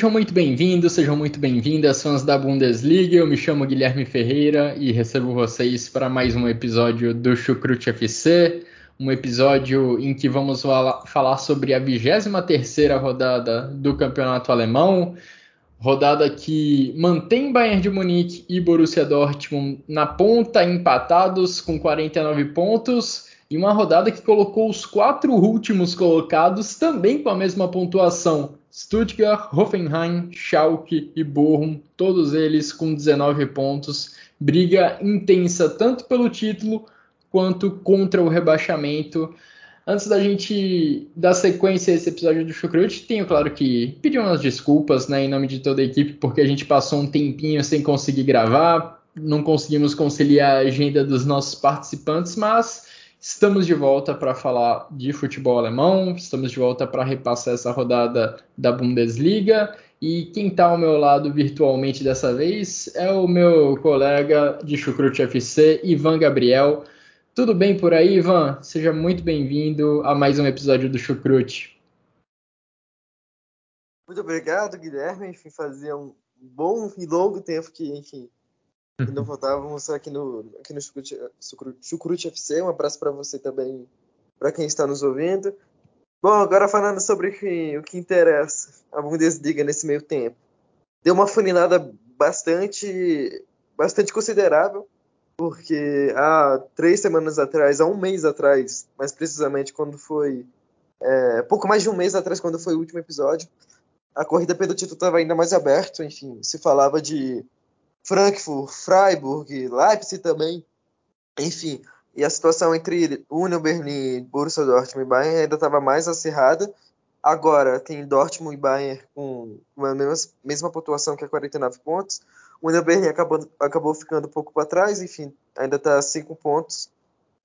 Sejam muito bem-vindos, sejam muito bem-vindas, fãs da Bundesliga. Eu me chamo Guilherme Ferreira e recebo vocês para mais um episódio do Chucrute FC, um episódio em que vamos falar sobre a 23 rodada do Campeonato Alemão, rodada que mantém Bayern de Munique e Borussia Dortmund na ponta, empatados com 49 pontos, e uma rodada que colocou os quatro últimos colocados também com a mesma pontuação Stuttgart, Hoffenheim, Schalke e Bochum, todos eles com 19 pontos. Briga intensa tanto pelo título quanto contra o rebaixamento. Antes da gente dar sequência a esse episódio do Chucrute, tenho claro que pedir umas desculpas né, em nome de toda a equipe, porque a gente passou um tempinho sem conseguir gravar, não conseguimos conciliar a agenda dos nossos participantes, mas Estamos de volta para falar de futebol alemão, estamos de volta para repassar essa rodada da Bundesliga. E quem está ao meu lado virtualmente dessa vez é o meu colega de Chucrute FC, Ivan Gabriel. Tudo bem por aí, Ivan? Seja muito bem-vindo a mais um episódio do Chucrute. Muito obrigado, Guilherme. Enfim, fazia um bom e longo tempo que, enfim, não voltávamos aqui no, aqui no Chucrute, Chucrute FC. Um abraço para você também, para quem está nos ouvindo. Bom, agora falando sobre o que, o que interessa, a Bundesliga nesse meio tempo. Deu uma funilada bastante, bastante considerável, porque há três semanas atrás, há um mês atrás, mais precisamente quando foi, é, pouco mais de um mês atrás, quando foi o último episódio, a corrida pelo título estava ainda mais aberta, enfim, se falava de Frankfurt, Freiburg, Leipzig também. Enfim, e a situação entre Union Berlin, Borussia Dortmund e Bayern ainda estava mais acirrada. Agora tem Dortmund e Bayern com a mesma, mesma pontuação que é 49 pontos. O Union Berlin acabou, acabou ficando um pouco para trás, enfim, ainda está a 5 pontos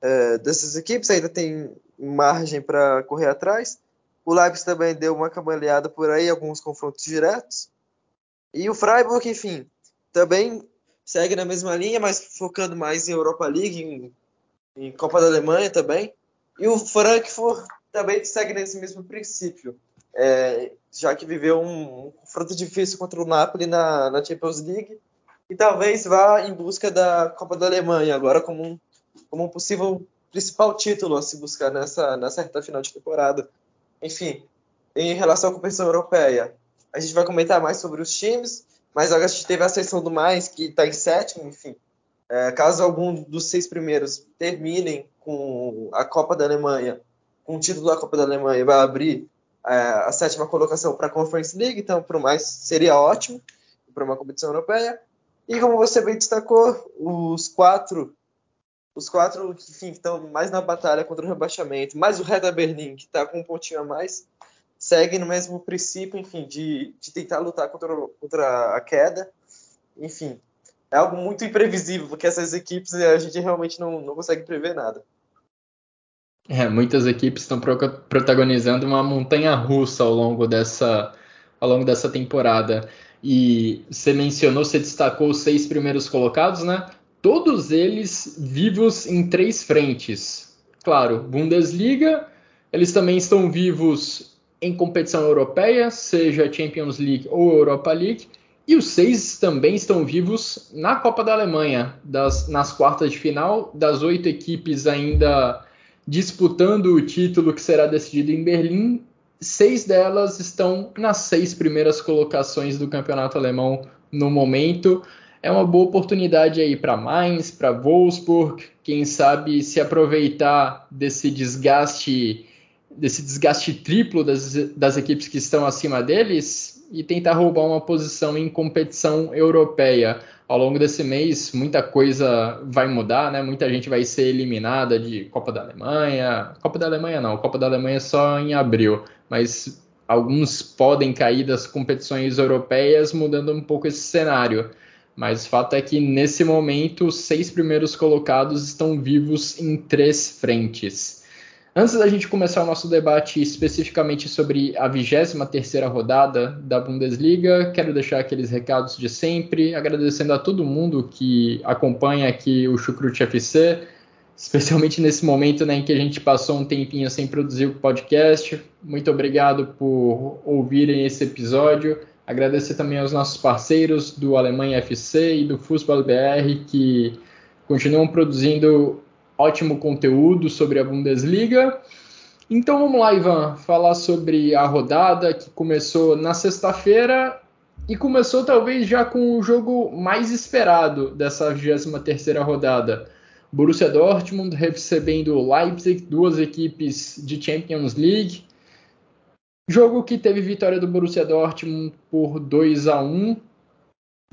é, dessas equipes, ainda tem margem para correr atrás. O Leipzig também deu uma camaleada por aí, alguns confrontos diretos. E o Freiburg, enfim, também segue na mesma linha, mas focando mais em Europa League, em, em Copa da Alemanha também. E o Frankfurt também segue nesse mesmo princípio, é, já que viveu um, um confronto difícil contra o Napoli na, na, Champions League e talvez vá em busca da Copa da Alemanha agora como um, como um possível principal título a se buscar nessa, nessa reta final de temporada. Enfim, em relação à competição europeia, a gente vai comentar mais sobre os times, mas agora a gente teve a sessão do mais, que está em sétimo, enfim. É, caso algum dos seis primeiros terminem com a Copa da Alemanha, com o título da Copa da Alemanha, vai abrir é, a sétima colocação para a Conference League, então para o mais seria ótimo para uma competição europeia. E como você bem destacou, os quatro, os quatro enfim, que estão mais na batalha contra o rebaixamento, mais o Hertha Berlim, que está com um pontinho a mais, segue no mesmo princípio, enfim, de, de tentar lutar contra, contra a queda. Enfim, é algo muito imprevisível, porque essas equipes a gente realmente não, não consegue prever nada. É, muitas equipes estão pro, protagonizando uma montanha russa ao longo dessa, ao longo dessa temporada. E você mencionou, você destacou os seis primeiros colocados, né? Todos eles vivos em três frentes. Claro, Bundesliga, eles também estão vivos em competição europeia, seja Champions League ou Europa League, e os seis também estão vivos na Copa da Alemanha, das, nas quartas de final, das oito equipes ainda disputando o título que será decidido em Berlim, seis delas estão nas seis primeiras colocações do campeonato alemão no momento. É uma boa oportunidade aí para Mainz, para Wolfsburg, quem sabe se aproveitar desse desgaste desse desgaste triplo das, das equipes que estão acima deles e tentar roubar uma posição em competição europeia. ao longo desse mês muita coisa vai mudar, né? Muita gente vai ser eliminada de Copa da Alemanha. Copa da Alemanha não, Copa da Alemanha é só em abril, mas alguns podem cair das competições europeias, mudando um pouco esse cenário. Mas o fato é que nesse momento os seis primeiros colocados estão vivos em três frentes. Antes da gente começar o nosso debate especificamente sobre a 23 terceira rodada da Bundesliga, quero deixar aqueles recados de sempre, agradecendo a todo mundo que acompanha aqui o Chucrute FC, especialmente nesse momento né, em que a gente passou um tempinho sem produzir o podcast. Muito obrigado por ouvirem esse episódio. Agradecer também aos nossos parceiros do Alemanha FC e do Fußball BR que continuam produzindo ótimo conteúdo sobre a Bundesliga. Então vamos lá, Ivan, falar sobre a rodada que começou na sexta-feira e começou talvez já com o jogo mais esperado dessa 23ª rodada. Borussia Dortmund recebendo Leipzig, duas equipes de Champions League. Jogo que teve vitória do Borussia Dortmund por 2 a 1.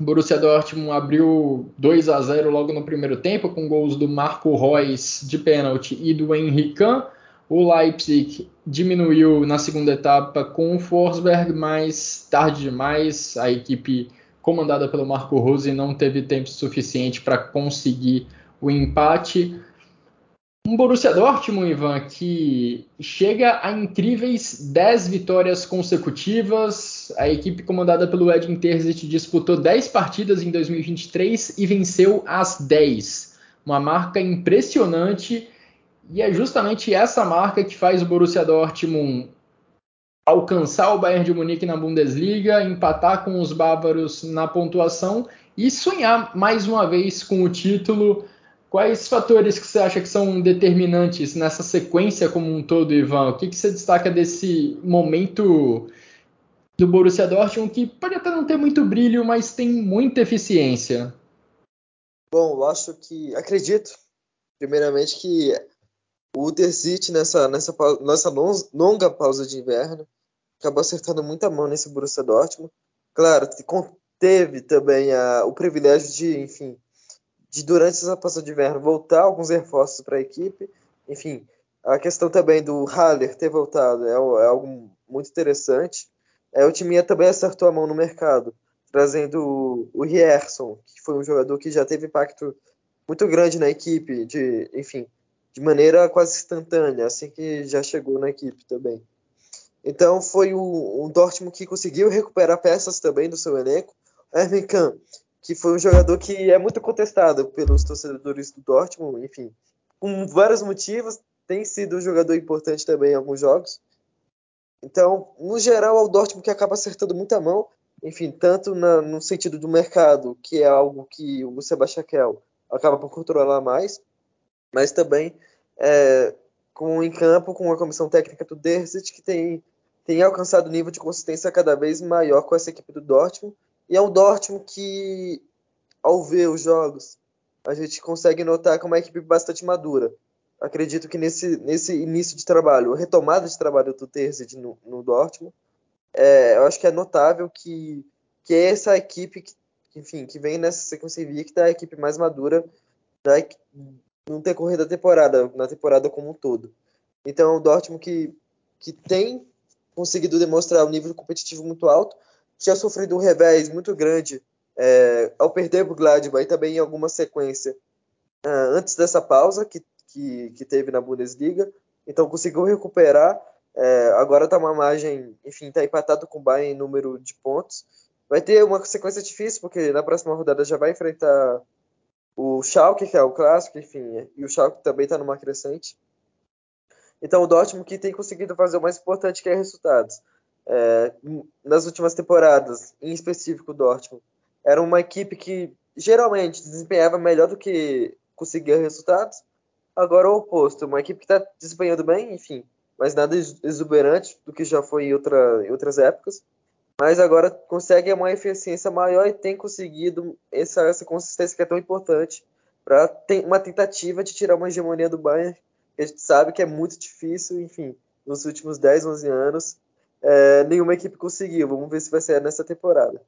Borussia Dortmund abriu 2 a 0 logo no primeiro tempo, com gols do Marco Reus de pênalti e do Henrique. O Leipzig diminuiu na segunda etapa com o Forsberg, mas tarde demais. A equipe comandada pelo Marco Rose não teve tempo suficiente para conseguir o empate. Um Borussia Dortmund, Ivan, que chega a incríveis 10 vitórias consecutivas. A equipe comandada pelo Edin Terzic disputou 10 partidas em 2023 e venceu as 10. Uma marca impressionante e é justamente essa marca que faz o Borussia Dortmund alcançar o Bayern de Munique na Bundesliga, empatar com os bávaros na pontuação e sonhar mais uma vez com o título Quais fatores que você acha que são determinantes nessa sequência como um todo, Ivan? O que, que você destaca desse momento do Borussia Dortmund que pode até não ter muito brilho, mas tem muita eficiência? Bom, eu acho que acredito, primeiramente, que o Terzic nessa nessa nessa longa pausa de inverno acabou acertando muita mão nesse Borussia Dortmund. Claro, teve também a, o privilégio de, enfim, de durante essa pausa de inverno voltar alguns reforços para a equipe. Enfim, a questão também do Haller ter voltado é, é algo muito interessante. É, o time também acertou a mão no mercado, trazendo o Rierson, que foi um jogador que já teve impacto muito grande na equipe, de, enfim, de maneira quase instantânea, assim que já chegou na equipe também. Então foi o, o Dortmund que conseguiu recuperar peças também do seu elenco. Erwin Kahn que foi um jogador que é muito contestado pelos torcedores do Dortmund, enfim, com vários motivos, tem sido um jogador importante também em alguns jogos. Então, no geral, é o Dortmund que acaba acertando muita mão, enfim, tanto na, no sentido do mercado, que é algo que o Sebastian Kell acaba por controlar mais, mas também é, com em campo com a comissão técnica do Derzit, que tem, tem alcançado nível de consistência cada vez maior com essa equipe do Dortmund, e é um Dortmund que, ao ver os jogos, a gente consegue notar que é uma equipe bastante madura. Acredito que nesse, nesse início de trabalho, retomada de trabalho do Terzic no, no Dortmund, é, eu acho que é notável que, que é essa equipe que, enfim, que vem nessa sequência invicta, a equipe mais madura da, no decorrer da temporada, na temporada como um todo. Então, é o Dortmund que, que tem conseguido demonstrar um nível competitivo muito alto, tinha sofrido um revés muito grande é, ao perder o Gladbach e também em alguma sequência uh, antes dessa pausa que, que, que, teve na Bundesliga. Então conseguiu recuperar. É, agora está uma margem, enfim, está empatado com o Bayern em número de pontos. Vai ter uma sequência difícil, porque na próxima rodada já vai enfrentar o Schalke, que é o clássico, enfim, e o Schalke também está numa crescente. Então o Dortmund que tem conseguido fazer o mais importante que é resultados é, nas últimas temporadas, em específico o Dortmund, era uma equipe que geralmente desempenhava melhor do que conseguia resultados. Agora o oposto, uma equipe que está desempenhando bem, enfim, mas nada exuberante do que já foi em, outra, em outras épocas. Mas agora consegue uma eficiência maior e tem conseguido essa, essa consistência que é tão importante para uma tentativa de tirar uma hegemonia do Bayern, que a gente sabe que é muito difícil, enfim, nos últimos 10, 11 anos, é, nenhuma equipe conseguiu. Vamos ver se vai ser nessa temporada.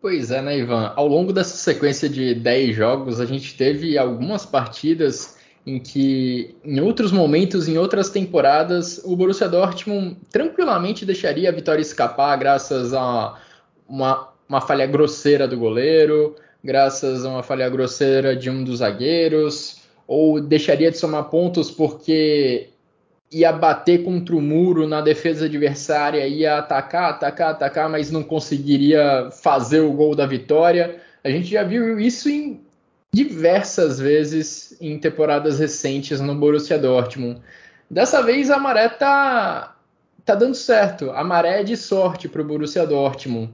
Pois é, né, Ivan? Ao longo dessa sequência de 10 jogos, a gente teve algumas partidas em que, em outros momentos, em outras temporadas, o Borussia Dortmund tranquilamente deixaria a vitória escapar graças a uma, uma falha grosseira do goleiro, graças a uma falha grosseira de um dos zagueiros, ou deixaria de somar pontos porque ia bater contra o muro na defesa adversária, ia atacar, atacar, atacar, mas não conseguiria fazer o gol da vitória. A gente já viu isso em diversas vezes em temporadas recentes no Borussia Dortmund. Dessa vez a maré tá, tá dando certo. A maré é de sorte para o Borussia Dortmund.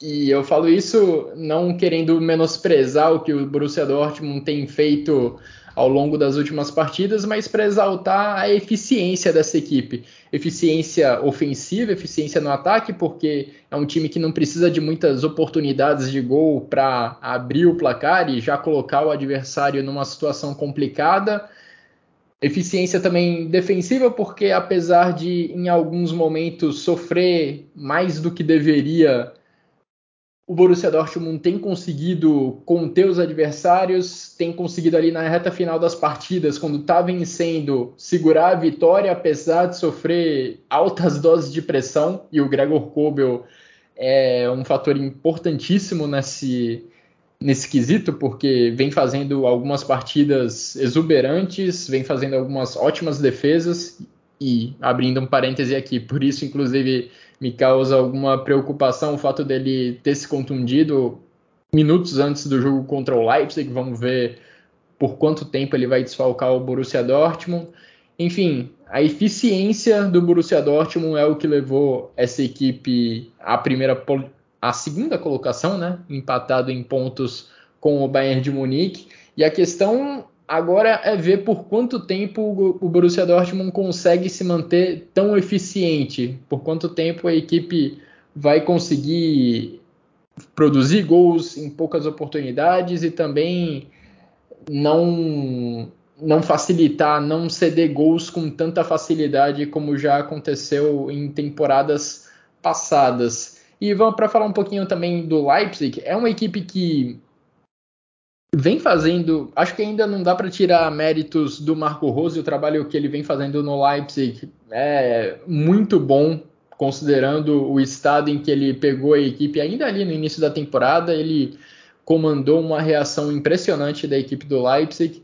E eu falo isso não querendo menosprezar o que o Borussia Dortmund tem feito ao longo das últimas partidas, mas para exaltar a eficiência dessa equipe. Eficiência ofensiva, eficiência no ataque, porque é um time que não precisa de muitas oportunidades de gol para abrir o placar e já colocar o adversário numa situação complicada. Eficiência também defensiva, porque apesar de em alguns momentos sofrer mais do que deveria o Borussia Dortmund tem conseguido conter os adversários, tem conseguido ali na reta final das partidas, quando está vencendo, segurar a vitória, apesar de sofrer altas doses de pressão, e o Gregor Kobel é um fator importantíssimo nesse, nesse quesito, porque vem fazendo algumas partidas exuberantes, vem fazendo algumas ótimas defesas, e abrindo um parêntese aqui, por isso, inclusive, me causa alguma preocupação o fato dele ter se contundido minutos antes do jogo contra o Leipzig. Vamos ver por quanto tempo ele vai desfalcar o Borussia Dortmund. Enfim, a eficiência do Borussia Dortmund é o que levou essa equipe à primeira à segunda colocação, né? Empatado em pontos com o Bayern de Munique. E a questão Agora é ver por quanto tempo o Borussia Dortmund consegue se manter tão eficiente, por quanto tempo a equipe vai conseguir produzir gols em poucas oportunidades e também não não facilitar, não ceder gols com tanta facilidade como já aconteceu em temporadas passadas. E vamos para falar um pouquinho também do Leipzig, é uma equipe que vem fazendo, acho que ainda não dá para tirar méritos do Marco Rose, o trabalho que ele vem fazendo no Leipzig é muito bom, considerando o estado em que ele pegou a equipe ainda ali no início da temporada, ele comandou uma reação impressionante da equipe do Leipzig,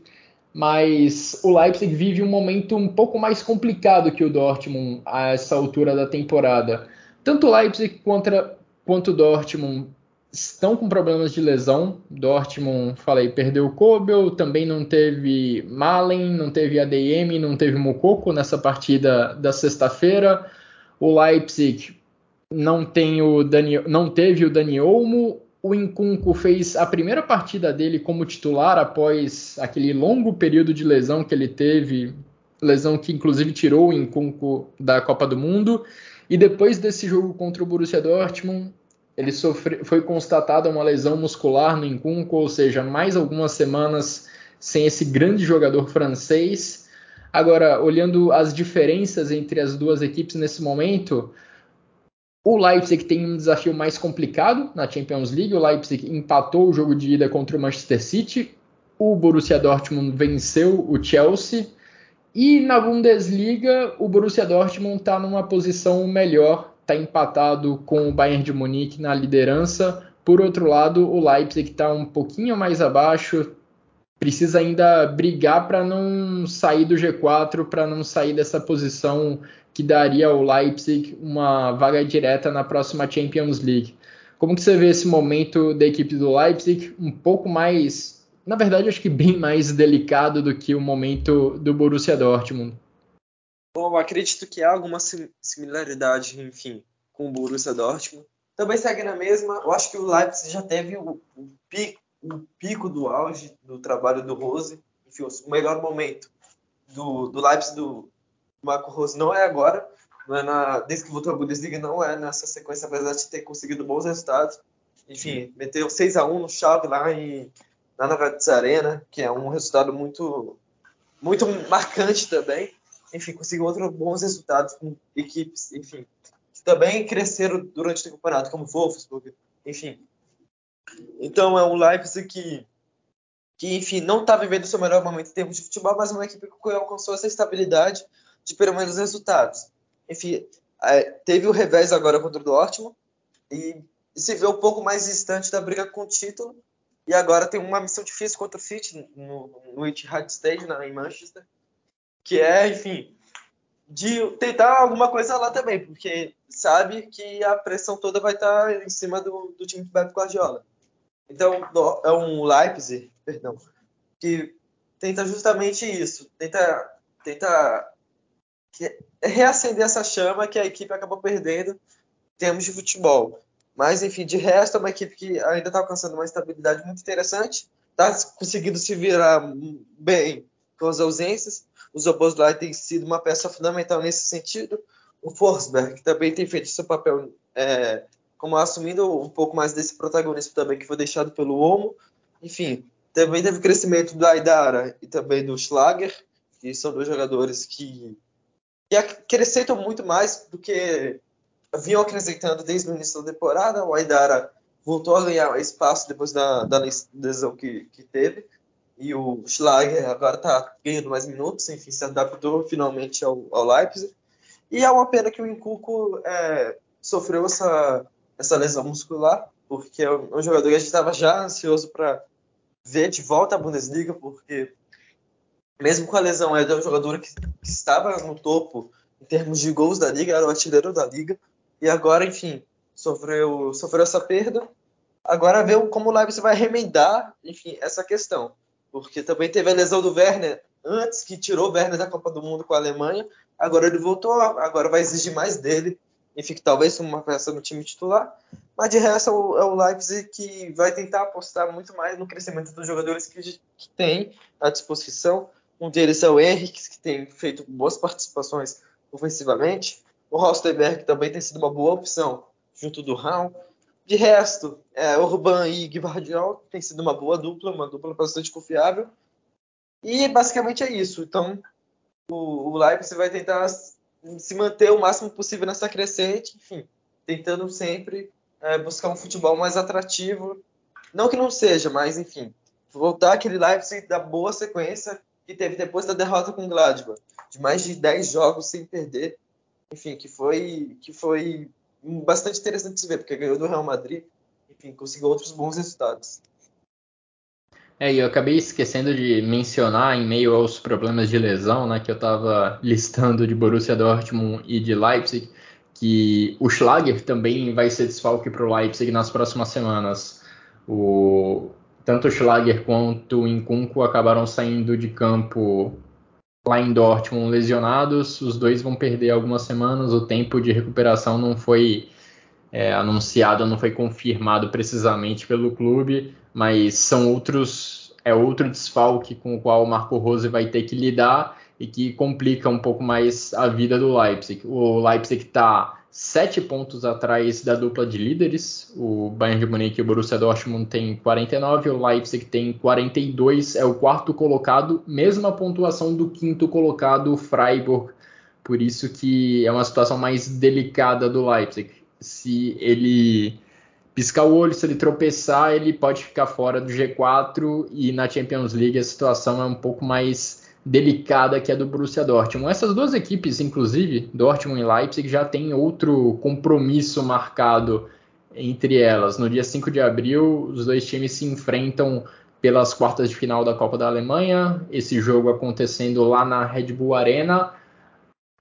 mas o Leipzig vive um momento um pouco mais complicado que o Dortmund a essa altura da temporada. Tanto o Leipzig contra, quanto o Dortmund estão com problemas de lesão. Dortmund, falei, perdeu o Kobel, também não teve Malen, não teve ADM, não teve Mukoko nessa partida da sexta-feira. O Leipzig não, tem o Dani, não teve o Dani Olmo. O Incunco fez a primeira partida dele como titular após aquele longo período de lesão que ele teve, lesão que inclusive tirou o Incunco da Copa do Mundo. E depois desse jogo contra o Borussia Dortmund, ele sofre, foi constatada uma lesão muscular no Incunco, ou seja, mais algumas semanas sem esse grande jogador francês. Agora, olhando as diferenças entre as duas equipes nesse momento, o Leipzig tem um desafio mais complicado na Champions League. O Leipzig empatou o jogo de ida contra o Manchester City. O Borussia Dortmund venceu o Chelsea. E na Bundesliga, o Borussia Dortmund está numa posição melhor está empatado com o Bayern de Munique na liderança. Por outro lado, o Leipzig está um pouquinho mais abaixo, precisa ainda brigar para não sair do G4, para não sair dessa posição que daria ao Leipzig uma vaga direta na próxima Champions League. Como que você vê esse momento da equipe do Leipzig um pouco mais, na verdade, acho que bem mais delicado do que o momento do Borussia Dortmund? Bom, acredito que há alguma similaridade, enfim, com o Borussia Dortmund. Também segue na mesma. Eu acho que o Leipzig já teve o, o, pico, o pico, do auge do trabalho do Rose. Enfim, o melhor momento do, do Leipzig, do Marco Rose, não é agora. Não é na, desde que voltou à Bundesliga, não é nessa sequência, apesar de ter conseguido bons resultados. Enfim, meteu 6 a 1 no Schalke lá em, na Nova Arena, que é um resultado muito, muito marcante também enfim, conseguiu outros bons resultados com equipes, enfim, que também cresceram durante o campeonato, como Wolfsburg, enfim. Então é um Leipzig que, que enfim, não está vivendo seu melhor momento em termos de futebol, mas uma equipe que alcançou essa estabilidade de pelo menos resultados. Enfim, é, teve o revés agora contra o Dortmund e se vê um pouco mais distante da briga com o título. E agora tem uma missão difícil contra o City no, no Etihad Stadium, em Manchester, que é, enfim, de tentar alguma coisa lá também, porque sabe que a pressão toda vai estar em cima do, do time do Pep Guardiola. Então, é um Leipzig, perdão, que tenta justamente isso, tenta, tenta reacender essa chama que a equipe acabou perdendo em termos de futebol. Mas, enfim, de resto, é uma equipe que ainda está alcançando uma estabilidade muito interessante, está conseguindo se virar bem com as ausências. O Zoboslai tem sido uma peça fundamental nesse sentido. O Forsberg também tem feito seu papel é, como assumindo um pouco mais desse protagonismo também que foi deixado pelo Omo. Enfim, também teve crescimento do Aidara e também do Schlager, que são dois jogadores que, que acrescentam muito mais do que vinham acrescentando desde o início da temporada. O Aidara voltou a ganhar espaço depois da, da lesão que, que teve. E o Schlager agora está ganhando mais minutos, enfim, se adaptou finalmente ao, ao Leipzig. E é uma pena que o Incuco é, sofreu essa, essa lesão muscular, porque é um jogador que a gente estava já ansioso para ver de volta à Bundesliga, porque mesmo com a lesão, ele é um jogador que, que estava no topo em termos de gols da liga, era o artilheiro da liga, e agora, enfim, sofreu, sofreu essa perda. Agora ver como o Leipzig vai remendar, enfim, essa questão. Porque também teve a lesão do Werner antes, que tirou o Werner da Copa do Mundo com a Alemanha. Agora ele voltou, agora vai exigir mais dele. Enfim, talvez uma peça no time titular. Mas de resto é o, é Leipzig que vai tentar apostar muito mais no crescimento dos jogadores que, que tem à disposição. Um deles é o Henrique, que tem feito boas participações ofensivamente. O Rostenberg também tem sido uma boa opção junto do Raul. De resto, é, Urban e Guivardiol tem sido uma boa dupla, uma dupla bastante confiável. E basicamente é isso. Então, o, o Leipzig vai tentar se manter o máximo possível nessa crescente, enfim, tentando sempre é, buscar um futebol mais atrativo. Não que não seja, mas enfim, voltar aquele Leipzig da boa sequência que teve depois da derrota com o Gladbach, de mais de 10 jogos sem perder enfim, que foi, que foi bastante interessante de se ver, porque ganhou do Real Madrid, enfim, conseguiu outros bons resultados. É, eu acabei esquecendo de mencionar em meio aos problemas de lesão, né, que eu estava listando de Borussia Dortmund e de Leipzig, que o Schlager também vai ser desfalque para o Leipzig nas próximas semanas. O, tanto o Schlager quanto o Incunco acabaram saindo de campo lá em Dortmund lesionados, os dois vão perder algumas semanas, o tempo de recuperação não foi é, anunciado, não foi confirmado precisamente pelo clube, mas são outros, é outro desfalque com o qual o Marco Rose vai ter que lidar e que complica um pouco mais a vida do Leipzig. O Leipzig está sete pontos atrás da dupla de líderes. O Bayern de Munique e o Borussia Dortmund tem 49, o Leipzig tem 42, é o quarto colocado, mesma pontuação do quinto colocado, o Freiburg. Por isso que é uma situação mais delicada do Leipzig. Se ele piscar o olho, se ele tropeçar, ele pode ficar fora do G4 e na Champions League a situação é um pouco mais delicada que é do Borussia Dortmund. Essas duas equipes, inclusive, Dortmund e Leipzig, já têm outro compromisso marcado entre elas. No dia 5 de abril, os dois times se enfrentam pelas quartas de final da Copa da Alemanha, esse jogo acontecendo lá na Red Bull Arena,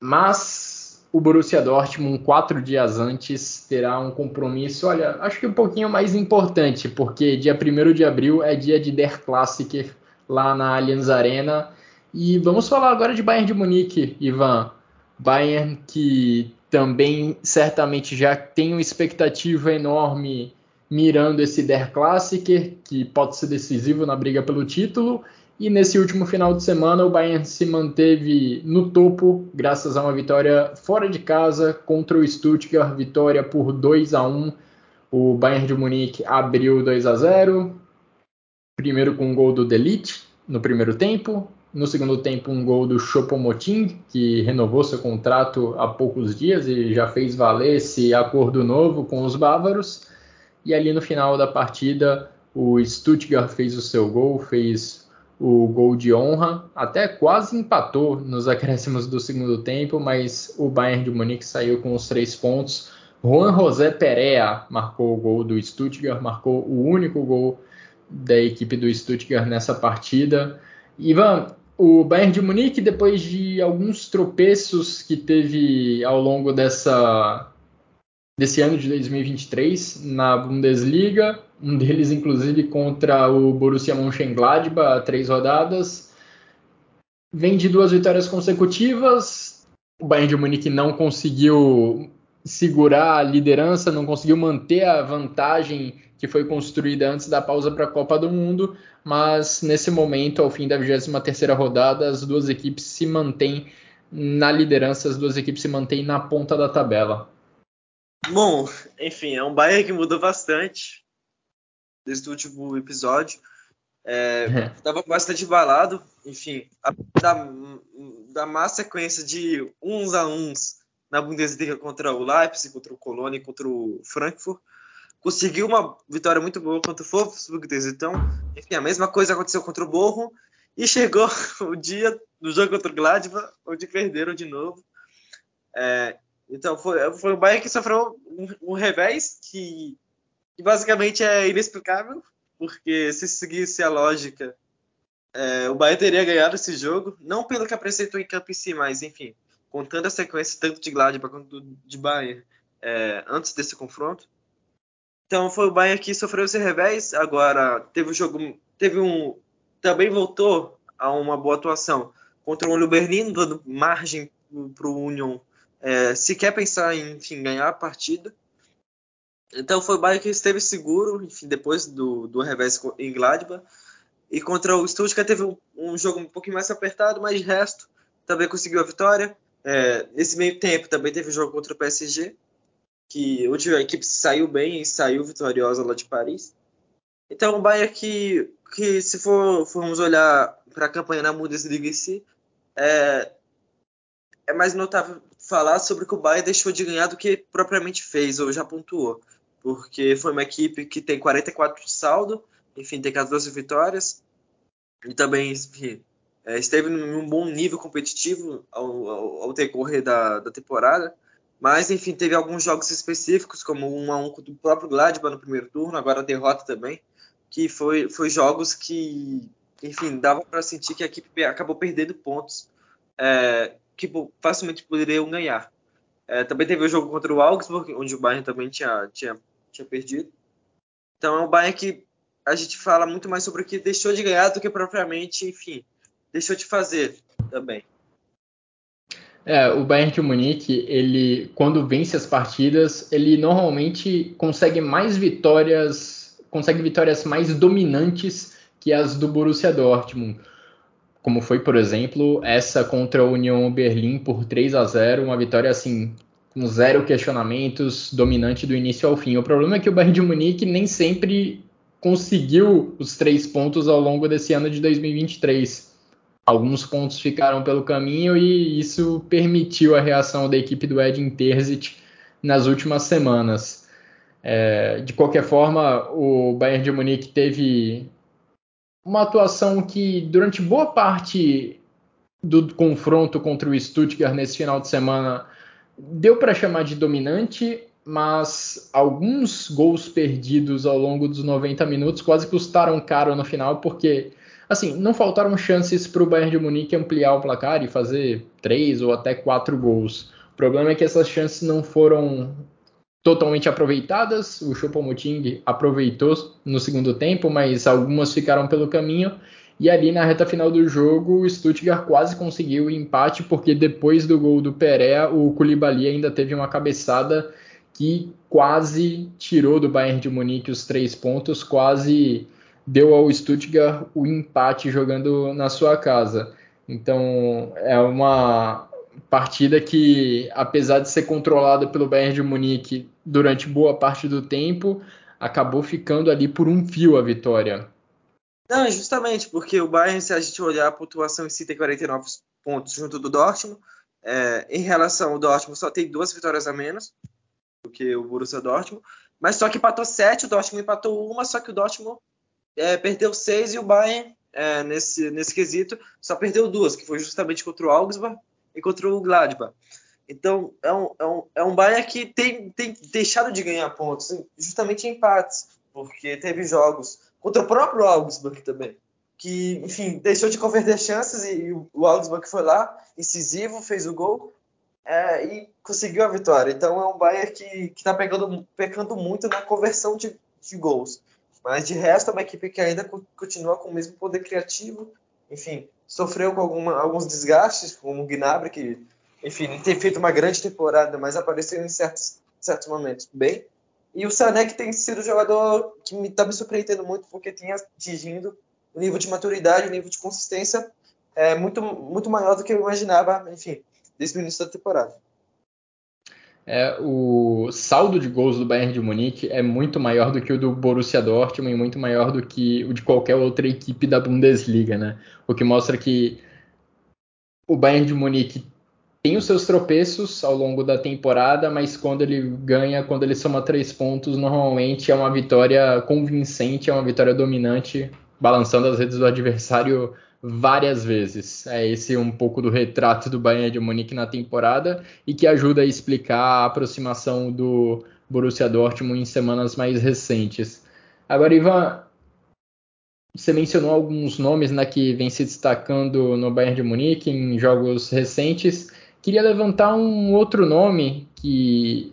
mas o Borussia Dortmund, quatro dias antes, terá um compromisso, olha, acho que um pouquinho mais importante, porque dia 1 de abril é dia de Der Klassiker lá na Allianz Arena, e vamos falar agora de Bayern de Munique, Ivan. Bayern que também certamente já tem uma expectativa enorme mirando esse Der Klassiker, que pode ser decisivo na briga pelo título. E nesse último final de semana, o Bayern se manteve no topo, graças a uma vitória fora de casa contra o Stuttgart, vitória por 2 a 1. O Bayern de Munique abriu 2 a 0, primeiro com o um gol do Delite no primeiro tempo, no segundo tempo, um gol do Chopomoting, que renovou seu contrato há poucos dias e já fez valer esse acordo novo com os bávaros. E ali no final da partida, o Stuttgart fez o seu gol, fez o gol de honra, até quase empatou nos acréscimos do segundo tempo, mas o Bayern de Munique saiu com os três pontos. Juan José Perea marcou o gol do Stuttgart, marcou o único gol da equipe do Stuttgart nessa partida. Ivan, o Bayern de Munique, depois de alguns tropeços que teve ao longo dessa, desse ano de 2023 na Bundesliga, um deles inclusive contra o Borussia Mönchengladbach, três rodadas, vem de duas vitórias consecutivas. O Bayern de Munique não conseguiu segurar a liderança, não conseguiu manter a vantagem que foi construída antes da pausa para a Copa do Mundo, mas nesse momento, ao fim da 23ª rodada, as duas equipes se mantêm na liderança, as duas equipes se mantêm na ponta da tabela. Bom, enfim, é um Bayern que mudou bastante desde o último episódio. Estava é, bastante embalado, enfim, a, da, da má sequência de uns a uns na Bundesliga contra o Leipzig, contra o Colônia e contra o Frankfurt conseguiu uma vitória muito boa contra o Wolfsburg então Enfim, a mesma coisa aconteceu contra o Borro. E chegou o dia do jogo contra o Gladbach, onde perderam de novo. É, então foi, foi o Bayern que sofreu um, um revés que, que, basicamente é inexplicável, porque se seguisse a lógica, é, o Bayern teria ganhado esse jogo, não pelo que apresentou em campo em si, mas enfim, contando a sequência tanto de Gladbach quanto de Bayern é, antes desse confronto. Então foi o Bayern que sofreu esse revés. Agora teve um jogo, teve um, também voltou a uma boa atuação contra o Berlim, dando margem para o Union é, se quer pensar em enfim, ganhar a partida. Então foi o Bayern que esteve seguro, enfim, depois do, do revés em Gladbach. E contra o Stuttgart teve um, um jogo um pouquinho mais apertado, mas de resto também conseguiu a vitória. É, nesse meio tempo também teve jogo contra o PSG que hoje a equipe saiu bem e saiu vitoriosa lá de Paris. Então o Bayern que, que se for, formos olhar para a campanha na Bundesliga em si, é, é mais notável falar sobre que o Bayern deixou de ganhar do que propriamente fez ou já pontuou. Porque foi uma equipe que tem 44 de saldo, enfim, tem 14 vitórias, e também enfim, é, esteve num bom nível competitivo ao, ao, ao decorrer da, da temporada. Mas, enfim, teve alguns jogos específicos, como um a um do próprio Gladbach no primeiro turno, agora a derrota também, que foi, foi jogos que, enfim, dava para sentir que a equipe acabou perdendo pontos é, que facilmente poderiam ganhar. É, também teve o jogo contra o Augsburg, onde o Bayern também tinha, tinha, tinha perdido. Então é um Bayern que a gente fala muito mais sobre o que deixou de ganhar do que propriamente, enfim, deixou de fazer também. É, o Bayern de Munique, ele quando vence as partidas, ele normalmente consegue mais vitórias, consegue vitórias mais dominantes que as do Borussia Dortmund. Como foi, por exemplo, essa contra a União Berlim por 3 a 0, uma vitória assim com zero questionamentos, dominante do início ao fim. O problema é que o Bayern de Munique nem sempre conseguiu os três pontos ao longo desse ano de 2023 alguns pontos ficaram pelo caminho e isso permitiu a reação da equipe do Edin Terzic nas últimas semanas. É, de qualquer forma, o Bayern de Munique teve uma atuação que durante boa parte do confronto contra o Stuttgart nesse final de semana deu para chamar de dominante, mas alguns gols perdidos ao longo dos 90 minutos quase custaram caro no final, porque Assim, não faltaram chances para o Bayern de Munique ampliar o placar e fazer três ou até quatro gols. O problema é que essas chances não foram totalmente aproveitadas. O Choupo-Moting aproveitou no segundo tempo, mas algumas ficaram pelo caminho. E ali na reta final do jogo, o Stuttgart quase conseguiu o empate, porque depois do gol do Pereira, o Koulibaly ainda teve uma cabeçada que quase tirou do Bayern de Munique os três pontos, quase deu ao Stuttgart o empate jogando na sua casa. Então é uma partida que, apesar de ser controlada pelo Bayern de Munique durante boa parte do tempo, acabou ficando ali por um fio a vitória. Não, justamente, porque o Bayern, se a gente olhar a pontuação em si, tem 49 pontos junto do Dortmund. É, em relação ao Dortmund, só tem duas vitórias a menos do que o Borussia Dortmund. mas só que empatou sete, o Dortmund empatou uma, só que o Dortmund é, perdeu seis e o Bayern, é, nesse, nesse quesito, só perdeu duas, que foi justamente contra o Augsburg e contra o Gladbach. Então, é um, é um, é um Bayern que tem, tem deixado de ganhar pontos, justamente em empates, porque teve jogos contra o próprio Augsburg também, que, enfim, deixou de converter chances e, o Augsburg foi lá, incisivo, fez o gol é, e conseguiu a vitória. Então, é um Bayern que está pecando muito na conversão de, de gols. Mas de resto, é uma equipe que ainda continua com o mesmo poder criativo. Enfim, sofreu com alguma, alguns desgastes, como o Gnabry, que, enfim, tem feito uma grande temporada, mas apareceu em certos, certos momentos bem. E o Sané, que tem sido o jogador que está me, tá me surpreendendo muito, porque tem atingindo o nível de maturidade, o nível de consistência é muito, muito maior do que eu imaginava, enfim, desde o início da temporada. É, o saldo de gols do Bayern de Munique é muito maior do que o do Borussia Dortmund e muito maior do que o de qualquer outra equipe da Bundesliga, né? O que mostra que o Bayern de Munique tem os seus tropeços ao longo da temporada, mas quando ele ganha, quando ele soma três pontos, normalmente é uma vitória convincente, é uma vitória dominante, balançando as redes do adversário várias vezes. É esse um pouco do retrato do Bayern de Munique na temporada e que ajuda a explicar a aproximação do Borussia Dortmund em semanas mais recentes. Agora, Ivan, você mencionou alguns nomes né, que vem se destacando no Bayern de Munique em jogos recentes. Queria levantar um outro nome que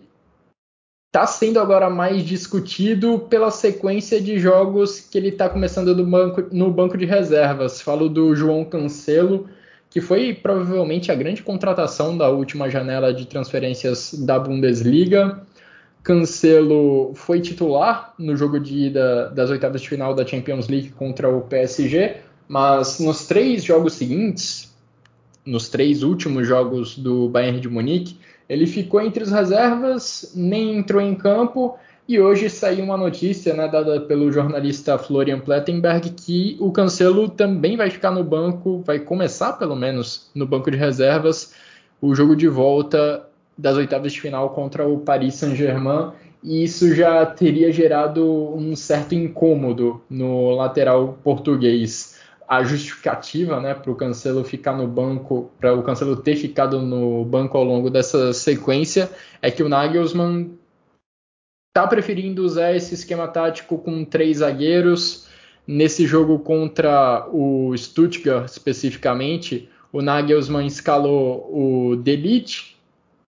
está sendo agora mais discutido pela sequência de jogos que ele está começando no banco, no banco de reservas. Falo do João Cancelo, que foi provavelmente a grande contratação da última janela de transferências da Bundesliga. Cancelo foi titular no jogo de ida das oitavas de final da Champions League contra o PSG, mas nos três jogos seguintes, nos três últimos jogos do Bayern de Munique, ele ficou entre as reservas, nem entrou em campo. E hoje saiu uma notícia né, dada pelo jornalista Florian Plettenberg que o Cancelo também vai ficar no banco, vai começar pelo menos no banco de reservas o jogo de volta das oitavas de final contra o Paris Saint-Germain. E isso já teria gerado um certo incômodo no lateral português a justificativa né, para o Cancelo ficar no banco, para o Cancelo ter ficado no banco ao longo dessa sequência, é que o Nagelsmann está preferindo usar esse esquema tático com três zagueiros. Nesse jogo contra o Stuttgart, especificamente, o Nagelsmann escalou o Delite,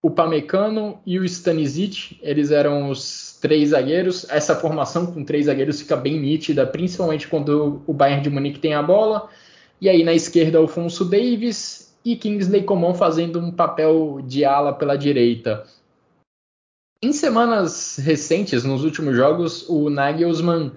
o Pamecano e o Stanisic. Eles eram os três zagueiros. Essa formação com três zagueiros fica bem nítida, principalmente quando o Bayern de Munique tem a bola. E aí na esquerda, Alfonso Davis e Kingsley Coman fazendo um papel de ala pela direita. Em semanas recentes, nos últimos jogos, o Nagelsmann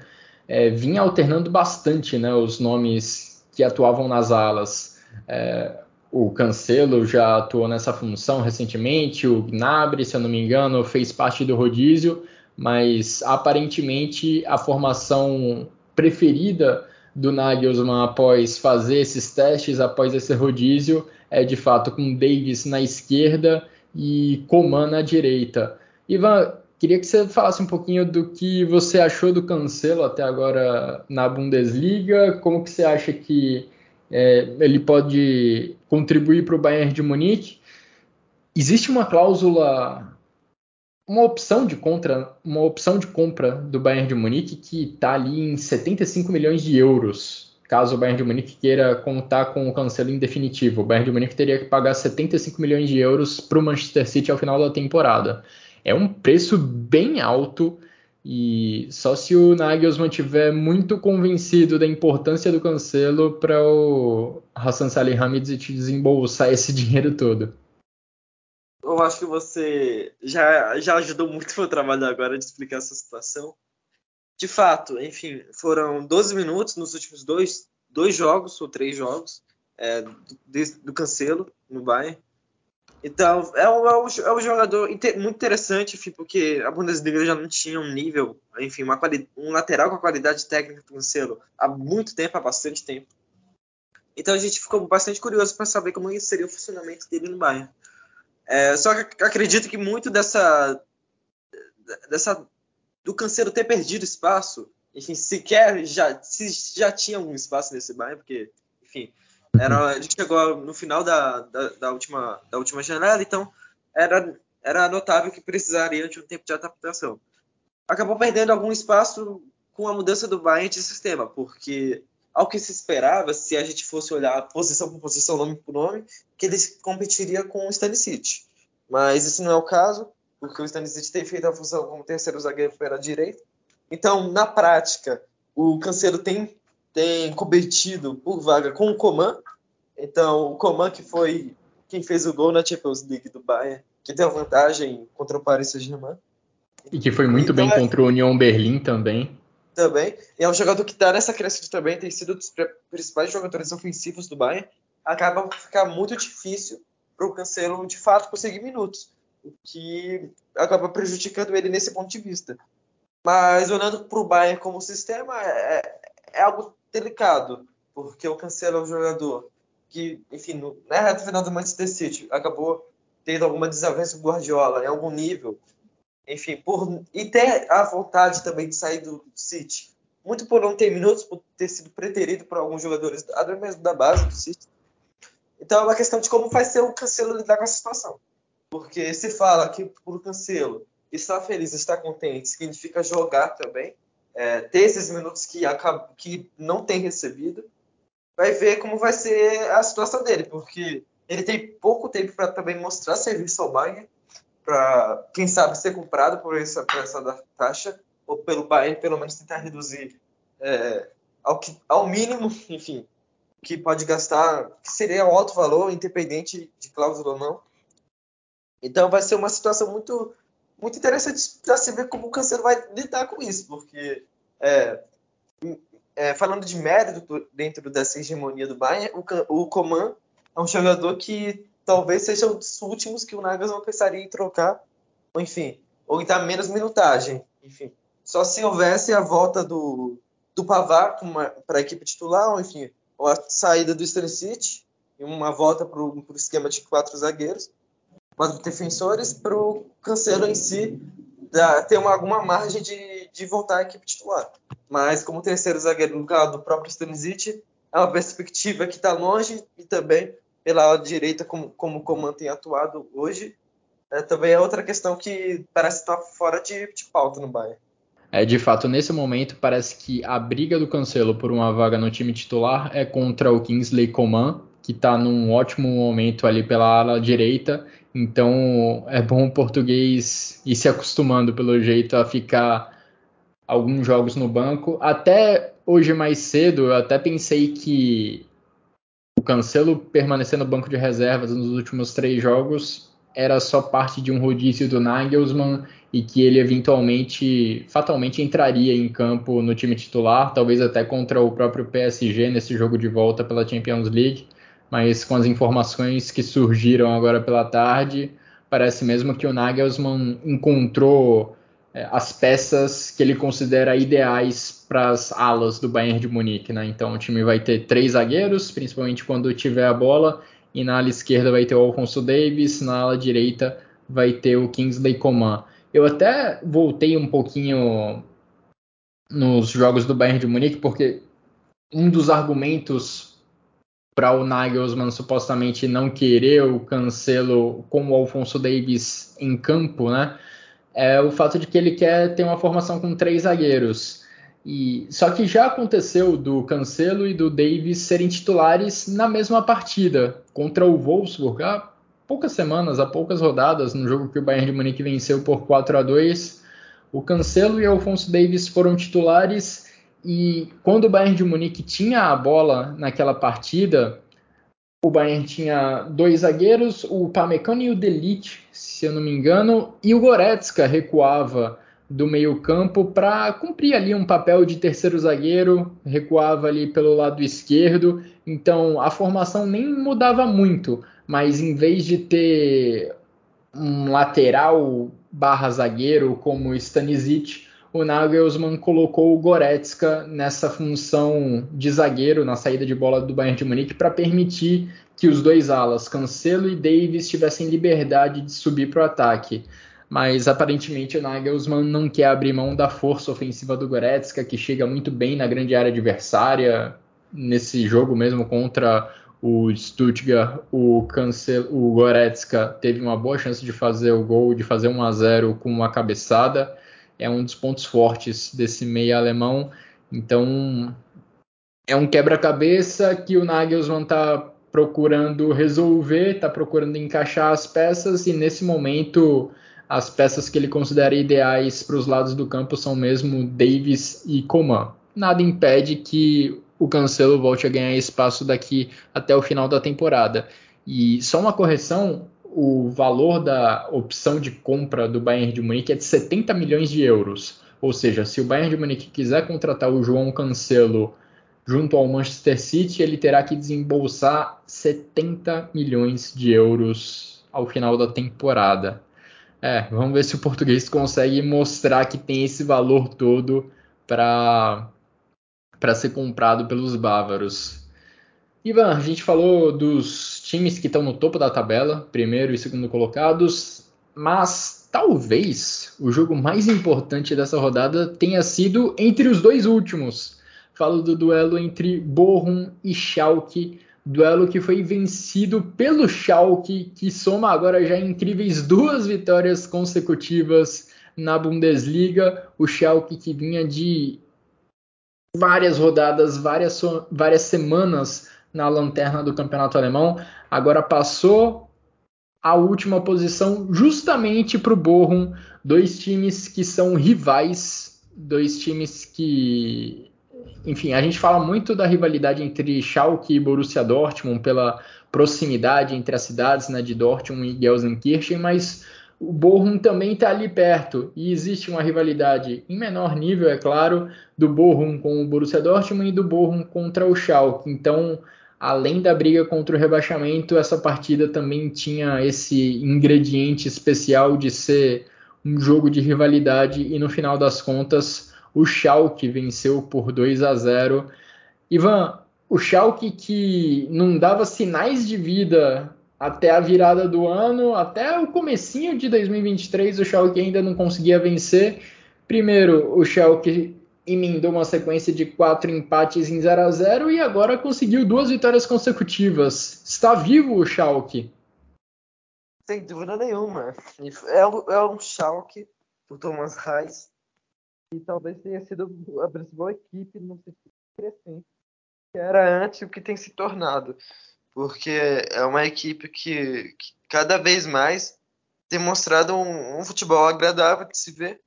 é, vinha alternando bastante né, os nomes que atuavam nas alas. É, o Cancelo já atuou nessa função recentemente, o Gnabry, se eu não me engano, fez parte do rodízio mas aparentemente a formação preferida do Nagelsmann após fazer esses testes, após esse rodízio, é de fato com Davis na esquerda e Coman na direita. Ivan, queria que você falasse um pouquinho do que você achou do Cancelo até agora na Bundesliga, como que você acha que é, ele pode contribuir para o Bayern de Munique. Existe uma cláusula uma opção de compra, uma opção de compra do Bayern de Munique que está ali em 75 milhões de euros. Caso o Bayern de Munique queira contar com o cancelo em definitivo, o Bayern de Munique teria que pagar 75 milhões de euros para o Manchester City ao final da temporada. É um preço bem alto e só se o Nagelsmann tiver muito convencido da importância do cancelo para o Hassan Salihamidzic desembolsar esse dinheiro todo eu acho que você já, já ajudou muito meu trabalho agora de explicar essa situação. De fato, enfim, foram 12 minutos nos últimos dois, dois jogos, ou três jogos, é, do, do Cancelo no Bayern. Então, é um, é um, é um jogador inter, muito interessante, enfim, porque a Bundesliga já não tinha um nível, enfim, uma um lateral com a qualidade técnica do Cancelo há muito tempo, há bastante tempo. Então a gente ficou bastante curioso para saber como seria o funcionamento dele no Bayern. É, só que acredito que muito dessa, dessa do Cancelo ter perdido espaço, enfim, sequer já, se já tinha algum espaço nesse Bayern, porque, enfim, era, ele chegou no final da, da, da, última, da última janela, então era, era notável que precisaria de um tempo de adaptação. Acabou perdendo algum espaço com a mudança do Bayern de sistema, porque ao que se esperava, se a gente fosse olhar posição por posição, nome por nome, que ele competiria com o Stanisic. Mas isso não é o caso, porque o Stanisic tem feito a função como terceiro zagueiro pela direita. Então, na prática, o Cancelo tem, tem competido por vaga com o Coman. Então, o Coman que foi quem fez o gol na Champions League do Bayern, que deu vantagem contra o Paris Saint-Germain. E que foi muito então, bem é... contra o Union Berlim também também. E é um jogador que está nessa crescente também, tem sido um dos principais jogadores ofensivos do Bayern. Acaba ficar muito difícil para o Cancelo, de fato, conseguir minutos. O que acaba prejudicando ele nesse ponto de vista. Mas olhando para o Bayern como sistema, é, é, algo delicado, porque o Cancelo é um jogador que, enfim, no, na reta final do Manchester City, acabou tendo alguma desavença com o Guardiola em algum nível, enfim, por e ter a vontade também de sair do City, muito por não ter minutos, por ter sido preterido por alguns jogadores, até mesmo da base do City. Então é uma questão de como vai ser o Cancelo lidar com a situação. Porque se fala que por Cancelo estar feliz, estar contente, significa jogar também, é, ter esses minutos que, acaba, que não tem recebido, vai ver como vai ser a situação dele, porque ele tem pouco tempo para também mostrar serviço ao Bayern, para, quem sabe, ser comprado por essa, por essa taxa, ou pelo Bayern, pelo menos tentar reduzir é, ao, que, ao mínimo, enfim, que pode gastar, que seria um alto valor, independente de cláusula ou não. Então vai ser uma situação muito, muito interessante para se ver como o Cancelo vai lidar com isso, porque é, é, falando de mérito dentro dessa hegemonia do Bayern, o, o Coman é um jogador que talvez seja um dos últimos que o Nagelsmann pensaria em trocar, ou enfim, ou em dar menos minutagem, enfim. Só se houvesse a volta do, do Pavar para a equipe titular, ou enfim, ou a saída do Stanisic e uma volta para o esquema de quatro zagueiros, quatro defensores, para o Cancelo em si ter uma, alguma margem de, de voltar à equipe titular. Mas como terceiro zagueiro no caso do próprio Stanisic, é uma perspectiva que está longe e também pela ala direita, como, como o comando tem atuado hoje, é, também é outra questão que parece estar fora de, de pauta no Bayern. É, de fato, nesse momento, parece que a briga do Cancelo por uma vaga no time titular é contra o Kingsley Coman, que está num ótimo momento ali pela ala direita. Então, é bom o português ir se acostumando, pelo jeito, a ficar alguns jogos no banco. Até hoje mais cedo, eu até pensei que Cancelo permanecer no banco de reservas nos últimos três jogos era só parte de um rodízio do Nagelsmann e que ele eventualmente, fatalmente entraria em campo no time titular, talvez até contra o próprio PSG nesse jogo de volta pela Champions League, mas com as informações que surgiram agora pela tarde, parece mesmo que o Nagelsmann encontrou as peças que ele considera ideais para as alas do Bayern de Munique, né? Então o time vai ter três zagueiros, principalmente quando tiver a bola, e na ala esquerda vai ter o Alfonso Davis, na ala direita vai ter o Kingsley Coman. Eu até voltei um pouquinho nos jogos do Bayern de Munique, porque um dos argumentos para o Nagelsmann supostamente não querer o Cancelo com o Alfonso Davis em campo, né? É o fato de que ele quer ter uma formação com três zagueiros. E só que já aconteceu do Cancelo e do Davis serem titulares na mesma partida contra o Wolfsburg há poucas semanas, há poucas rodadas, no jogo que o Bayern de Munique venceu por 4 a 2. O Cancelo e o Alfonso Davis foram titulares e quando o Bayern de Munique tinha a bola naquela partida, o Bayern tinha dois zagueiros, o Pamecano e o Delite, se eu não me engano, e o Goretzka recuava do meio-campo para cumprir ali um papel de terceiro zagueiro, recuava ali pelo lado esquerdo. Então a formação nem mudava muito, mas em vez de ter um lateral barra zagueiro como Stanisic, o Nagelsmann colocou o Goretzka nessa função de zagueiro na saída de bola do Bayern de Munique para permitir que os dois alas, Cancelo e Davis, tivessem liberdade de subir para o ataque. mas aparentemente o Nagelsmann não quer abrir mão da força ofensiva do Goretzka, que chega muito bem na grande área adversária, nesse jogo mesmo contra o Stuttgart, o, o Goretzka teve uma boa chance de fazer o gol, de fazer 1 a 0 com uma cabeçada. É um dos pontos fortes desse meia alemão. Então, é um quebra-cabeça que o Nagelsmann está procurando resolver, está procurando encaixar as peças e nesse momento as peças que ele considera ideais para os lados do campo são mesmo Davis e Coman. Nada impede que o Cancelo volte a ganhar espaço daqui até o final da temporada. E só uma correção, o valor da opção de compra do Bayern de Munique é de 70 milhões de euros. Ou seja, se o Bayern de Munique quiser contratar o João Cancelo junto ao Manchester City, ele terá que desembolsar 70 milhões de euros ao final da temporada. É, vamos ver se o português consegue mostrar que tem esse valor todo para ser comprado pelos bávaros. Ivan, a gente falou dos times que estão no topo da tabela, primeiro e segundo colocados, mas talvez o jogo mais importante dessa rodada tenha sido entre os dois últimos. Falo do duelo entre Bochum e Schalke, duelo que foi vencido pelo Schalke, que soma agora já incríveis duas vitórias consecutivas na Bundesliga. O Schalke que vinha de várias rodadas, várias, várias semanas na lanterna do campeonato alemão, agora passou a última posição justamente para o Bochum, dois times que são rivais, dois times que, enfim, a gente fala muito da rivalidade entre Schalke e Borussia Dortmund pela proximidade entre as cidades, né, de Dortmund e Gelsenkirchen, mas o Bochum também está ali perto. E existe uma rivalidade em menor nível, é claro, do Bochum com o Borussia Dortmund e do Bochum contra o Schalke. Então, além da briga contra o rebaixamento, essa partida também tinha esse ingrediente especial de ser um jogo de rivalidade e no final das contas o Schalke venceu por 2 a 0. Ivan, o Schalke que não dava sinais de vida até a virada do ano, até o comecinho de 2023, o Schalke ainda não conseguia vencer. Primeiro, o Schalke emendou uma sequência de quatro empates em 0 a 0 e agora conseguiu duas vitórias consecutivas. Está vivo o Schalke? Sem dúvida nenhuma. É um, é um Schalke do Thomas Reis e talvez tenha sido a principal equipe no crescente que era antes o que tem se tornado porque é uma equipe que, que cada vez mais tem mostrado um, um, futebol agradável de se ver,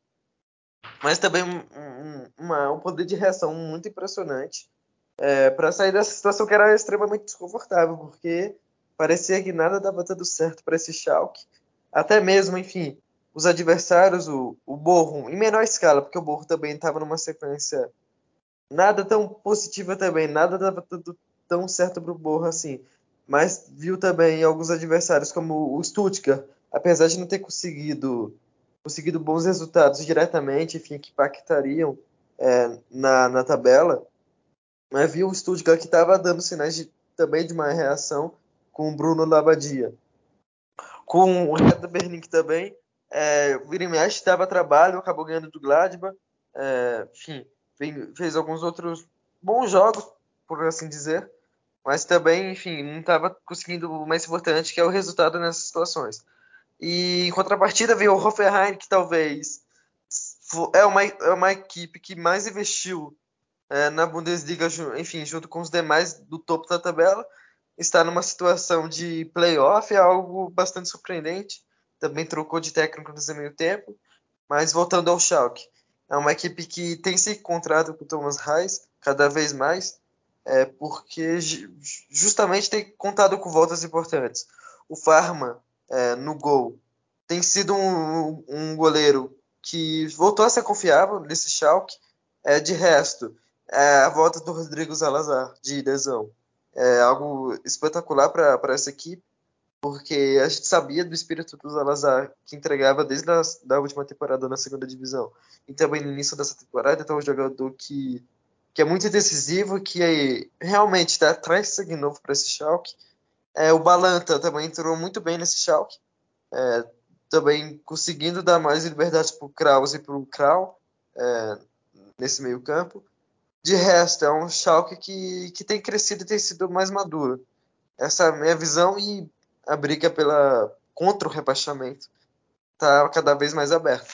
mas também um, um, uma, um poder de reação muito impressionante é, para sair dessa situação que era extremamente desconfortável, porque parecia que nada dava tudo certo para esse Schalke, até mesmo, enfim, os adversários, o, o Borrom, em menor escala, porque o Borrom também estava numa sequência nada tão positiva também, nada dava tudo tão certo para o Borrom assim mas viu também alguns adversários como o Stuttgart, apesar de não ter conseguido conseguido bons resultados diretamente, enfim, que impactariam é, na, na tabela, mas viu o Stuttgart que estava dando sinais de, também de uma reação com o Bruno Labadia. Com o Hertha Berlin também, é, o Virimesh dava trabalho, acabou ganhando do Gladbach, é, enfim, fez alguns outros bons jogos, por assim dizer, mas também, enfim, não estava conseguindo o mais importante, que é o resultado nessas situações. E em contrapartida veio o Hoffenheim, que talvez é uma, é uma equipe que mais investiu é, na Bundesliga, enfim, junto com os demais do topo da tabela, está numa situação de playoff, é algo bastante surpreendente. Também trocou de técnico no meio tempo, mas voltando ao Schalke, é uma equipe que tem se encontrado com o Thomas Reis cada vez mais, é, porque justamente tem contado com voltas importantes. O Farma, é, no gol, tem sido um, um, goleiro que voltou a ser confiável nesse Schalke. É, de resto, é, a volta do Rodrigo Salazar de lesão é algo espetacular para essa equipe, porque a gente sabia do espírito do Salazar que entregava desde a da última temporada na segunda divisão e também no início dessa temporada. Então, é um jogador que que é muito decisivo, que realmente dá, traz sangue novo para esse Schalke. É, o Balanta também entrou muito bem nesse Schalke. É, também conseguindo dar mais liberdade para o Kraus e para o Kral é, nesse meio campo. De resto, é um Schalke que, que tem crescido e tem sido mais maduro. Essa é a minha visão e a briga pela, contra o rebaixamento está cada vez mais aberta.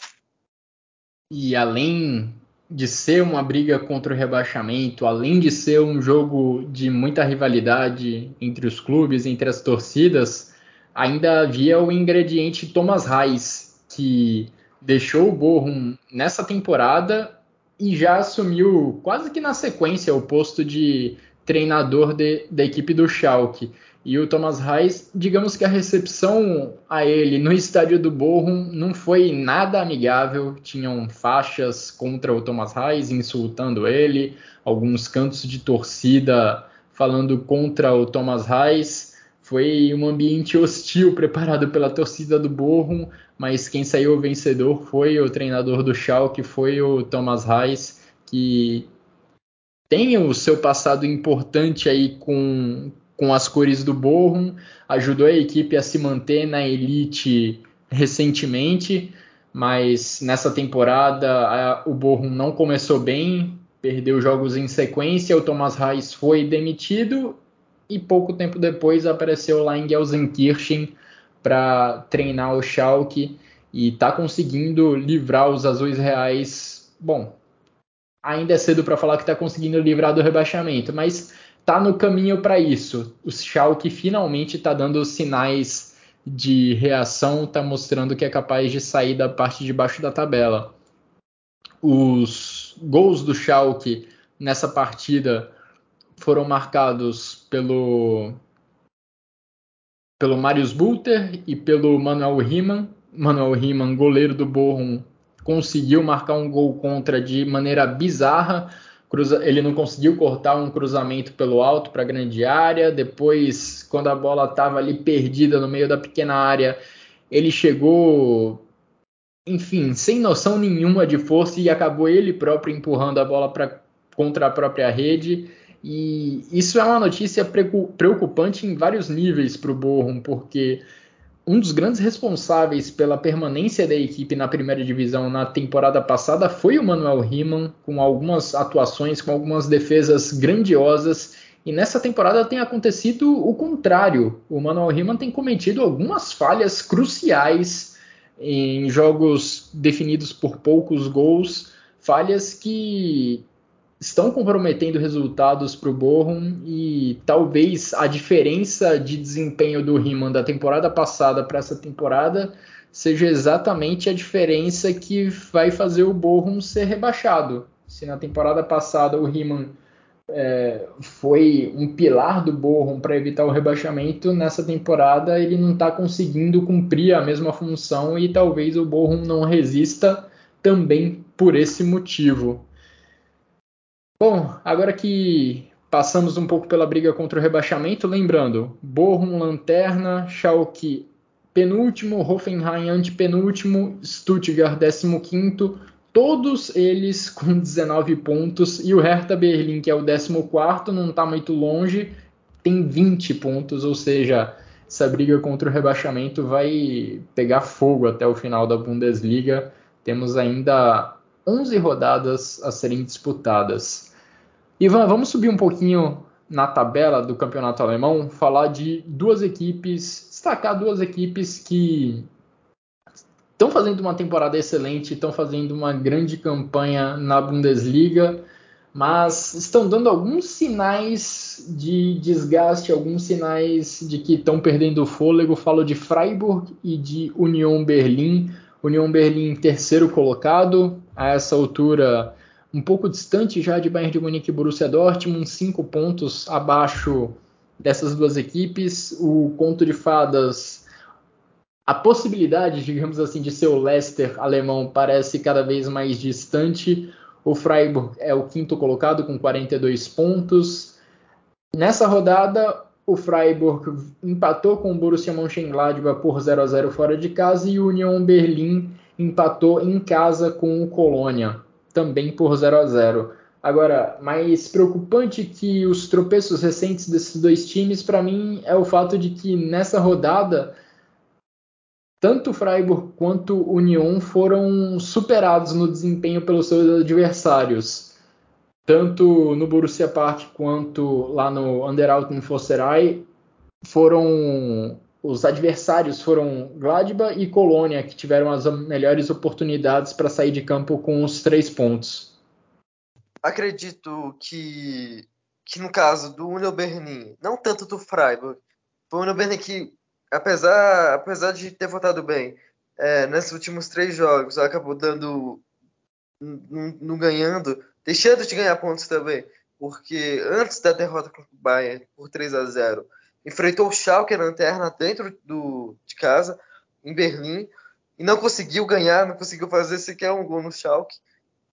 E além de ser uma briga contra o rebaixamento, além de ser um jogo de muita rivalidade entre os clubes, entre as torcidas, ainda havia o ingrediente Thomas Reis, que deixou o Bochum nessa temporada e já assumiu quase que na sequência o posto de treinador de, da equipe do Schalke. E o Thomas Reis, digamos que a recepção a ele no estádio do Bochum não foi nada amigável. Tinham faixas contra o Thomas Reis, insultando ele, alguns cantos de torcida falando contra o Thomas Reis. Foi um ambiente hostil preparado pela torcida do Bochum, mas quem saiu vencedor foi o treinador do Schalke, foi o Thomas Reis, que tem o seu passado importante aí com, com as cores do Bochum, ajudou a equipe a se manter na elite recentemente, mas nessa temporada a, o Bochum não começou bem, perdeu jogos em sequência, o Thomas Reis foi demitido e pouco tempo depois apareceu lá em Gelsenkirchen para treinar o Schalke e está conseguindo livrar os azuis reais. Bom, ainda é cedo para falar que está conseguindo livrar do rebaixamento, mas tá no caminho para isso. O Schalke finalmente está dando sinais de reação, está mostrando que é capaz de sair da parte de baixo da tabela. Os gols do Schalke nessa partida foram marcados pelo pelo Marius Bulter e pelo Manuel Riemann. Manuel Riemann, goleiro do Bochum, conseguiu marcar um gol contra de maneira bizarra cruza, ele não conseguiu cortar um cruzamento pelo alto para a grande área. Depois, quando a bola estava ali perdida no meio da pequena área, ele chegou, enfim, sem noção nenhuma de força e acabou ele próprio empurrando a bola pra, contra a própria rede. E isso é uma notícia preocupante em vários níveis para o Bochum, porque um dos grandes responsáveis pela permanência da equipe na primeira divisão na temporada passada foi o Manuel Riemann, com algumas atuações, com algumas defesas grandiosas. E nessa temporada tem acontecido o contrário. O Manuel Riemann tem cometido algumas falhas cruciais em jogos definidos por poucos gols, falhas que estão comprometendo resultados para o Bochum e talvez a diferença de desempenho do Riemann da temporada passada para essa temporada seja exatamente a diferença que vai fazer o Bochum ser rebaixado. Se na temporada passada o Riemann é, foi um pilar do Bochum para evitar o rebaixamento, nessa temporada ele não está conseguindo cumprir a mesma função e talvez o Bochum não resista também por esse motivo. Bom, agora que passamos um pouco pela briga contra o rebaixamento, lembrando, Bochum lanterna, Schalke penúltimo, Hoffenheim antepenúltimo, Stuttgart 15 todos eles com 19 pontos, e o Hertha Berlim, que é o 14 não está muito longe, tem 20 pontos, ou seja, essa briga contra o rebaixamento vai pegar fogo até o final da Bundesliga. Temos ainda 11 rodadas a serem disputadas. Ivan, vamos subir um pouquinho na tabela do campeonato alemão, falar de duas equipes, destacar duas equipes que estão fazendo uma temporada excelente, estão fazendo uma grande campanha na Bundesliga, mas estão dando alguns sinais de desgaste, alguns sinais de que estão perdendo o fôlego. Falo de Freiburg e de Union Berlim. Union Berlim terceiro colocado, a essa altura um pouco distante já de Bayern de Munique e Borussia Dortmund, cinco pontos abaixo dessas duas equipes. O conto de fadas, a possibilidade, digamos assim, de ser o Leicester alemão parece cada vez mais distante. O Freiburg é o quinto colocado com 42 pontos. Nessa rodada, o Freiburg empatou com o Borussia Mönchengladbach por 0 a 0 fora de casa e o Union Berlim empatou em casa com o Colônia também por 0 a 0. Agora, mais preocupante que os tropeços recentes desses dois times, para mim, é o fato de que nessa rodada tanto Freiburg quanto Union foram superados no desempenho pelos seus adversários. Tanto no Borussia Park quanto lá no Underalten Fosserai foram os adversários foram Gladbach e Colônia que tiveram as melhores oportunidades para sair de campo com os três pontos. Acredito que, que no caso do Union Berlin, não tanto do Freiburg, foi o Union Berlin que, apesar, apesar de ter votado bem é, nesses últimos três jogos, acabou dando, não ganhando, deixando de ganhar pontos também, porque antes da derrota contra o Bayern por 3 a 0 enfrentou o Schalke na lanterna dentro do, de casa, em Berlim, e não conseguiu ganhar, não conseguiu fazer sequer um gol no Schalke.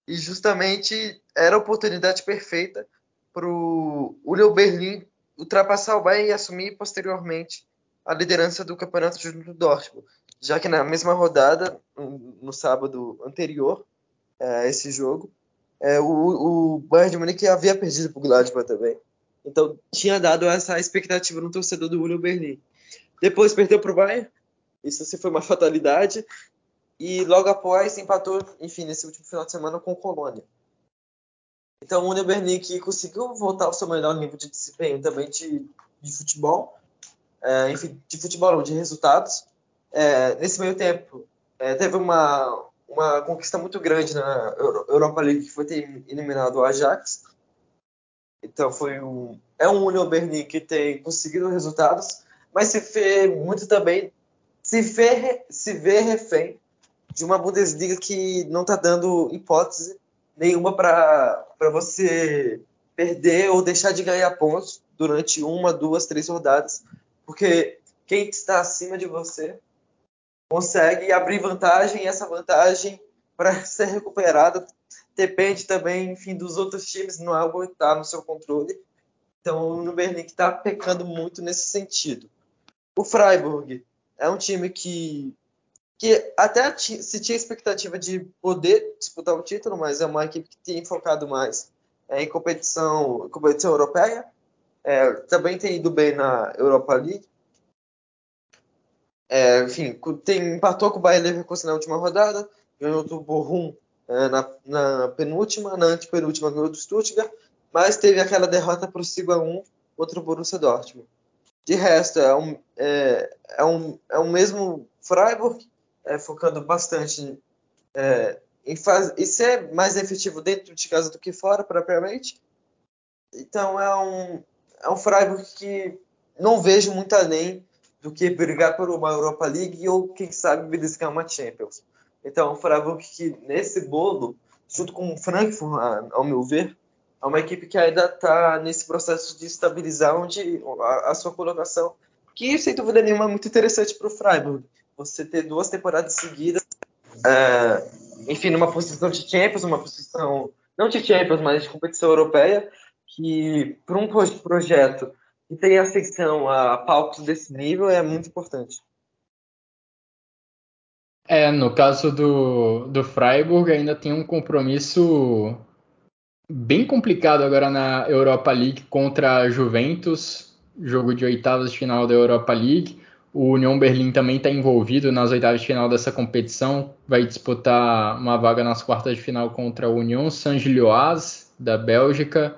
E justamente era a oportunidade perfeita para o Union Berlim ultrapassar o Bayern e assumir posteriormente a liderança do campeonato junto do Dortmund, já que na mesma rodada, no sábado anterior a esse jogo, é, o, o Bayern de Munique havia perdido para o Gladbach também. Então tinha dado essa expectativa no torcedor do Union Berlim. Depois perdeu para o Bayern, isso assim, foi uma fatalidade. E logo após empatou, enfim, nesse último final de semana com o Colônia. Então o Union Berlim que conseguiu voltar ao seu melhor nível de desempenho também de, de futebol, é, enfim, de futebol de resultados. É, nesse meio tempo é, teve uma, uma conquista muito grande na Europa League que foi ter eliminado o Ajax então foi um é um Union Berlin que tem conseguido resultados, mas se vê muito também se vê se vê refém de uma Bundesliga que não está dando hipótese nenhuma para você perder ou deixar de ganhar pontos durante uma, duas, três rodadas, porque quem está acima de você consegue abrir vantagem e essa vantagem para ser recuperada depende também, enfim, dos outros times, não é algo que está no seu controle. Então, o Berlim está pecando muito nesse sentido. O Freiburg é um time que, que até se tinha expectativa de poder disputar o título, mas é uma equipe que tem focado mais é, em competição, competição europeia. É, também tem ido bem na Europa League. É, enfim, tem, empatou com o Bayern Leverkusen na última rodada, ganhou do Bochum é, na, na, penúltima, na antepenúltima ganhou do Stuttgart, mas teve aquela derrota para o 5x1 contra o Borussia Dortmund. De resto, é um, é, é um, é um mesmo Freiburg, é, focando bastante é, em, faz, em ser mais efetivo dentro de casa do que fora, propriamente. Então, é um, é um Freiburg que não vejo muito além do que brigar por uma Europa League ou, quem sabe, beliscar uma Champions. Então, o Freiburg que nesse bolo, junto com o Frankfurt, ao meu ver, é uma equipe que ainda está nesse processo de estabilizar onde a, a, sua colocação, que sem dúvida nenhuma é muito interessante para o Freiburg. Você ter duas temporadas seguidas, é, enfim, numa posição de Champions, uma posição não de Champions, mas de competição europeia, que para um projeto que tem ascensão a palcos desse nível é muito importante. É, no caso do, do Freiburg ainda tem um compromisso bem complicado agora na Europa League contra a Juventus, jogo de oitavas de final da Europa League. O Union Berlim também está envolvido nas oitavas de final dessa competição, vai disputar uma vaga nas quartas de final contra a Union Saint-Gilloise da Bélgica.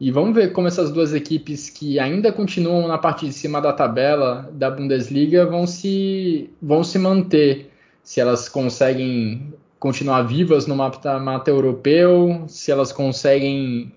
E vamos ver como essas duas equipes que ainda continuam na parte de cima da tabela da Bundesliga vão se, vão se manter se elas conseguem continuar vivas no mata-mata europeu, se elas conseguem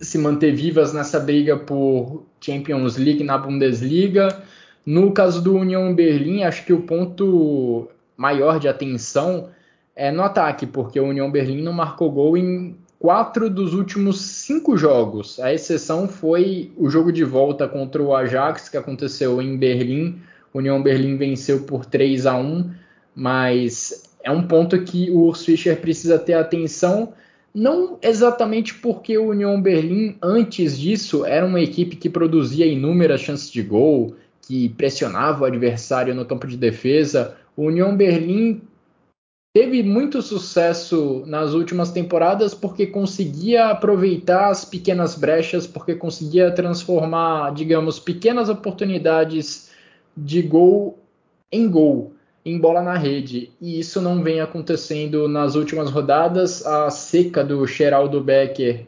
se manter vivas nessa briga por Champions League na Bundesliga. No caso do Union Berlim, acho que o ponto maior de atenção é no ataque, porque o Union Berlim não marcou gol em quatro dos últimos cinco jogos. A exceção foi o jogo de volta contra o Ajax, que aconteceu em Berlim. O Union Berlim venceu por 3 a 1 mas é um ponto que o Urs Fischer precisa ter atenção, não exatamente porque o Union Berlim, antes disso, era uma equipe que produzia inúmeras chances de gol, que pressionava o adversário no campo de defesa. O Union Berlim teve muito sucesso nas últimas temporadas porque conseguia aproveitar as pequenas brechas, porque conseguia transformar, digamos, pequenas oportunidades de gol em gol. Em bola na rede. E isso não vem acontecendo nas últimas rodadas. A seca do Geraldo Becker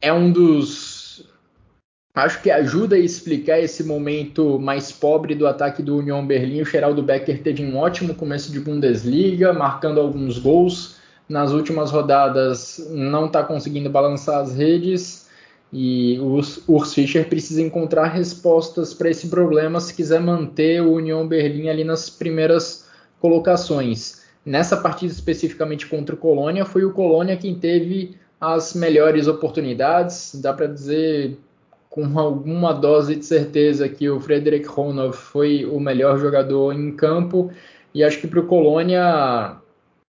é um dos. Acho que ajuda a explicar esse momento mais pobre do ataque do União Berlim. O Geraldo Becker teve um ótimo começo de Bundesliga, marcando alguns gols. Nas últimas rodadas não está conseguindo balançar as redes e o Urs Fischer precisa encontrar respostas para esse problema se quiser manter o União Berlim ali nas primeiras colocações. Nessa partida especificamente contra o Colônia, foi o Colônia quem teve as melhores oportunidades. Dá para dizer com alguma dose de certeza que o Frederic Ronov foi o melhor jogador em campo. E acho que para o Colônia,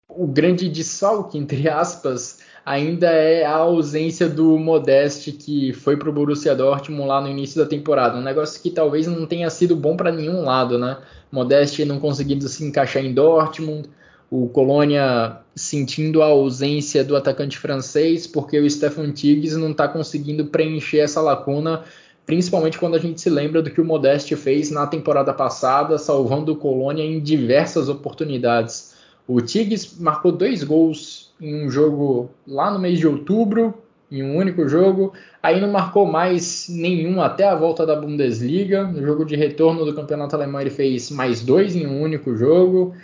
o grande desfalque, entre aspas, ainda é a ausência do Modeste que foi para o Borussia Dortmund lá no início da temporada. Um negócio que talvez não tenha sido bom para nenhum lado, né? Modeste não conseguindo se encaixar em Dortmund, o Colônia sentindo a ausência do atacante francês, porque o Stefan Tigges não está conseguindo preencher essa lacuna, principalmente quando a gente se lembra do que o Modeste fez na temporada passada, salvando o Colônia em diversas oportunidades. O Tigges marcou dois gols em um jogo lá no mês de outubro, em um único jogo. Aí não marcou mais nenhum até a volta da Bundesliga. No jogo de retorno do campeonato alemão, ele fez mais dois em um único jogo.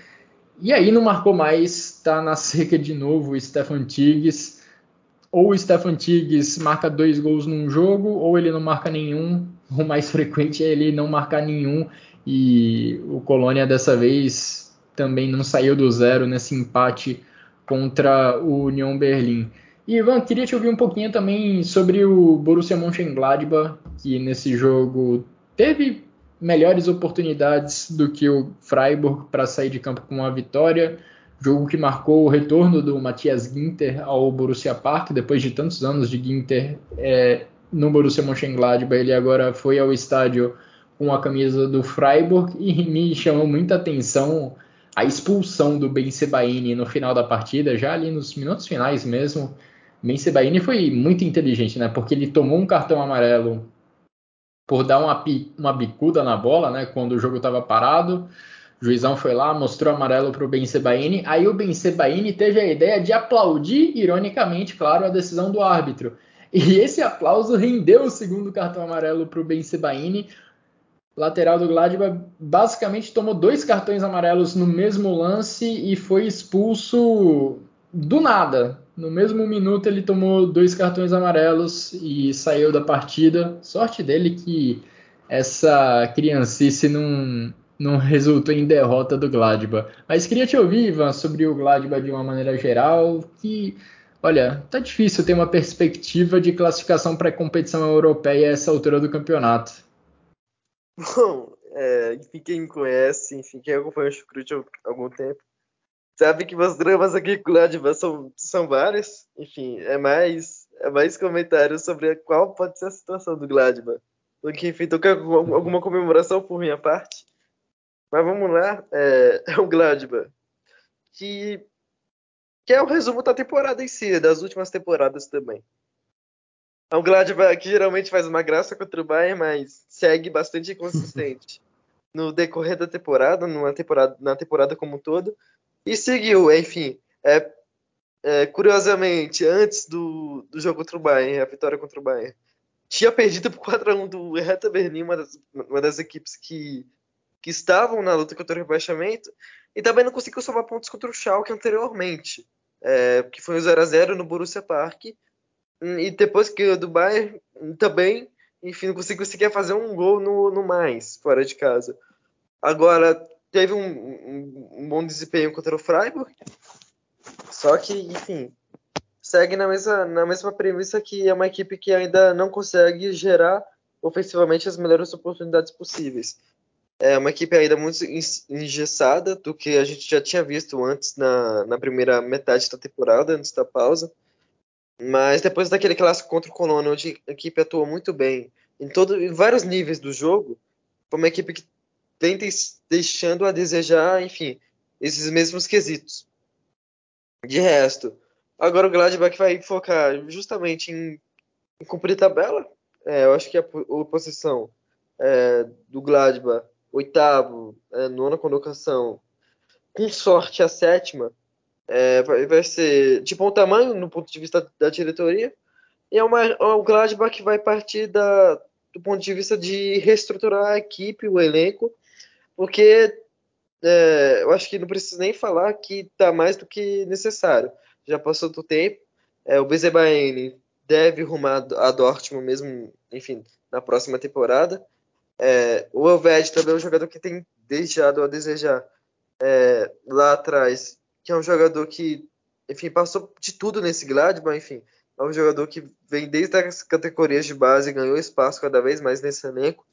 E aí não marcou mais, está na seca de novo o Stefan Tigges. Ou o Stefan Tigges marca dois gols num jogo, ou ele não marca nenhum. O mais frequente é ele não marcar nenhum. E o Colônia dessa vez também não saiu do zero nesse empate contra o Union Berlim. Ivan, queria te ouvir um pouquinho também sobre o Borussia Mönchengladbach, que nesse jogo teve melhores oportunidades do que o Freiburg para sair de campo com uma vitória. Jogo que marcou o retorno do Matthias Ginter ao Borussia Park, depois de tantos anos de Ginter é, no Borussia Mönchengladbach, ele agora foi ao estádio com a camisa do Freiburg e me chamou muita atenção a expulsão do Ben Sebaini no final da partida, já ali nos minutos finais mesmo, Ben Sebaini foi muito inteligente, né? Porque ele tomou um cartão amarelo por dar uma, uma bicuda na bola, né? Quando o jogo estava parado. O juizão foi lá, mostrou amarelo para o Ben Sebaini. Aí o Ben Sebaini teve a ideia de aplaudir, ironicamente, claro, a decisão do árbitro. E esse aplauso rendeu o segundo cartão amarelo para o Ben Sebaini lateral do Gladbach, basicamente tomou dois cartões amarelos no mesmo lance e foi expulso do nada. No mesmo minuto ele tomou dois cartões amarelos e saiu da partida. Sorte dele que essa criancice não, não resultou em derrota do Gladbach. Mas queria te ouvir, Ivan, sobre o Gladbach de uma maneira geral, que, olha, tá difícil ter uma perspectiva de classificação para a competição europeia a essa altura do campeonato. Bom, é, enfim, quem me conhece, enfim, quem acompanha o Chucrute há algum tempo, sabe que meus dramas aqui com o são, são vários. Enfim, é mais, é mais comentários sobre qual pode ser a situação do Gladbach. Do que, enfim, tocar alguma comemoração por minha parte. Mas vamos lá, é, é o Gladbach. Que, que é o resumo da temporada em si, das últimas temporadas também. É um Gladbach que geralmente faz uma graça contra o Bayern, mas segue bastante inconsistente no decorrer da temporada, numa temporada, na temporada como um todo. E seguiu, enfim, é, é, curiosamente, antes do, do jogo contra o Bayern, a vitória contra o Bayern, tinha perdido por 4x1 do Hertha Berlim, uma das, uma das equipes que, que estavam na luta contra o rebaixamento, e também não conseguiu somar pontos contra o Schalke anteriormente, é, que foi o 0x0 no Borussia Park, e depois que o do Bayern também, enfim, não conseguiu sequer fazer um gol no, no mais, fora de casa. Agora, teve um, um, um bom desempenho contra o Freiburg, só que, enfim, segue na mesma, na mesma premissa que é uma equipe que ainda não consegue gerar ofensivamente as melhores oportunidades possíveis. É uma equipe ainda muito engessada do que a gente já tinha visto antes na, na primeira metade da temporada, antes da pausa. Mas depois daquele clássico contra o Colônia, onde a equipe atuou muito bem em, todo, em vários níveis do jogo, foi uma equipe que vem deixando a desejar, enfim, esses mesmos quesitos. De resto, agora o Gladbach vai focar justamente em, em cumprir tabela. É, eu acho que a, a posição é, do Gladbach oitavo, é, nona colocação, com sorte a sétima, é, vai, ser de bom tamanho no ponto de vista da diretoria, e é, uma, é o Gladbach que vai partir da, do ponto de vista de reestruturar a equipe, o elenco, porque é, eu acho que não preciso nem falar que está mais do que necessário. Já passou do tempo, é, o Bezebaene deve rumar a Dortmund mesmo, enfim, na próxima temporada. É, o Elved também é um jogador que tem deixado a desejar é, lá atrás, que é um jogador que, enfim, passou de tudo nesse Gladbach, enfim, é um jogador que vem desde as categorias de base, ganhou espaço cada vez mais nesse elenco.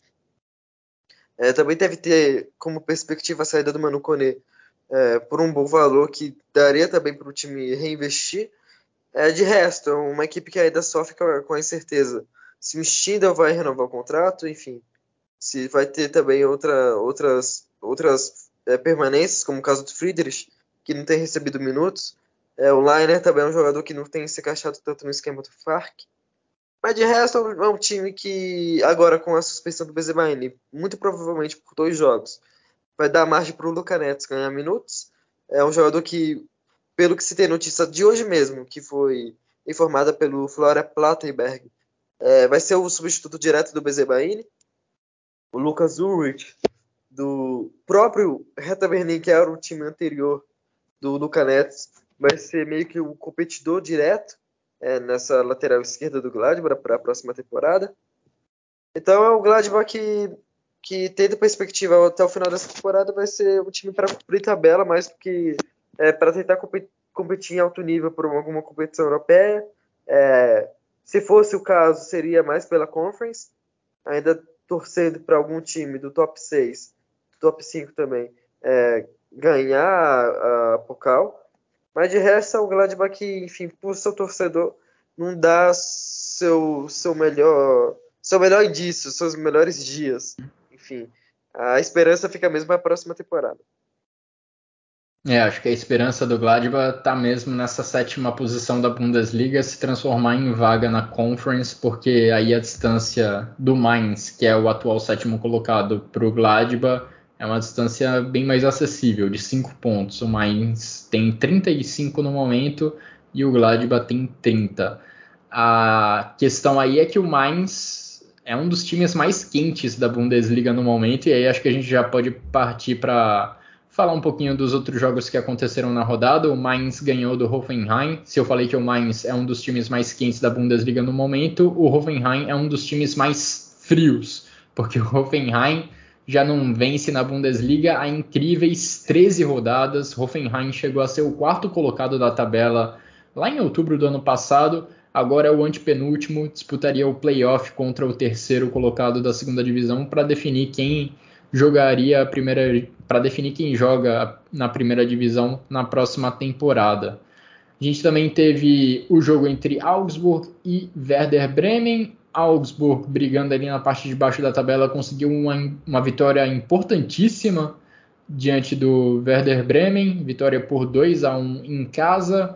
É, também deve ter como perspectiva a saída do Manu Kone é, por um bom valor que daria também para o time reinvestir. É, de resto, é uma equipe que ainda sofre com a incerteza se o Stindl vai renovar o contrato, enfim, se vai ter também outra, outras, outras é, permanências, como o caso do Friedrich, que não tem recebido minutos. É, o Liner também é um jogador que não tem se encaixado tanto no esquema do Farc. Mas de resto é um time que, agora com a suspensão do Benzemaini, muito provavelmente por dois jogos, vai dar margem para o Luca Neto ganhar minutos. É um jogador que, pelo que se tem notícia de hoje mesmo, que foi informada pelo Flora Plattenberg, é, vai ser o substituto direto do Bezebaini. O Lucas Ulrich, do próprio Reta que era o time anterior do Luca Nets, vai ser meio que o competidor direto é, nessa lateral esquerda do Gladbach para a próxima temporada. Então é o Gladbach que, que tendo perspectiva até o final dessa temporada vai ser um time para cumprir tabela, mais que é, para tentar competir, competir em alto nível por alguma competição europeia. É, se fosse o caso, seria mais pela Conference, ainda torcendo para algum time do top 6, do top 5 também, é, ganhar a, Pokal. Mas de resto, é o Gladbach que, enfim, por seu torcedor, não dá seu, seu melhor seu melhor indício, seus melhores dias. Enfim, a esperança fica mesmo para a próxima temporada. É, acho que a esperança do Gladbach está mesmo nessa sétima posição da Bundesliga se transformar em vaga na Conference, porque aí a distância do Mainz, que é o atual sétimo colocado, para o Gladbach é uma distância bem mais acessível, de 5 pontos. O Mainz tem 35 no momento e o Gladbach tem 30. A questão aí é que o Mainz é um dos times mais quentes da Bundesliga no momento, e aí acho que a gente já pode partir para falar um pouquinho dos outros jogos que aconteceram na rodada. O Mainz ganhou do Hoffenheim. Se eu falei que o Mainz é um dos times mais quentes da Bundesliga no momento, o Hoffenheim é um dos times mais frios, porque o Hoffenheim já não vence na Bundesliga há incríveis 13 rodadas. Hoffenheim chegou a ser o quarto colocado da tabela lá em outubro do ano passado. Agora é o antepenúltimo, disputaria o playoff contra o terceiro colocado da segunda divisão para definir quem jogaria a primeira para definir quem joga na primeira divisão na próxima temporada. A gente também teve o jogo entre Augsburg e Werder Bremen. Augsburg brigando ali na parte de baixo da tabela conseguiu uma, uma vitória importantíssima diante do Werder Bremen, vitória por 2 a 1 em casa.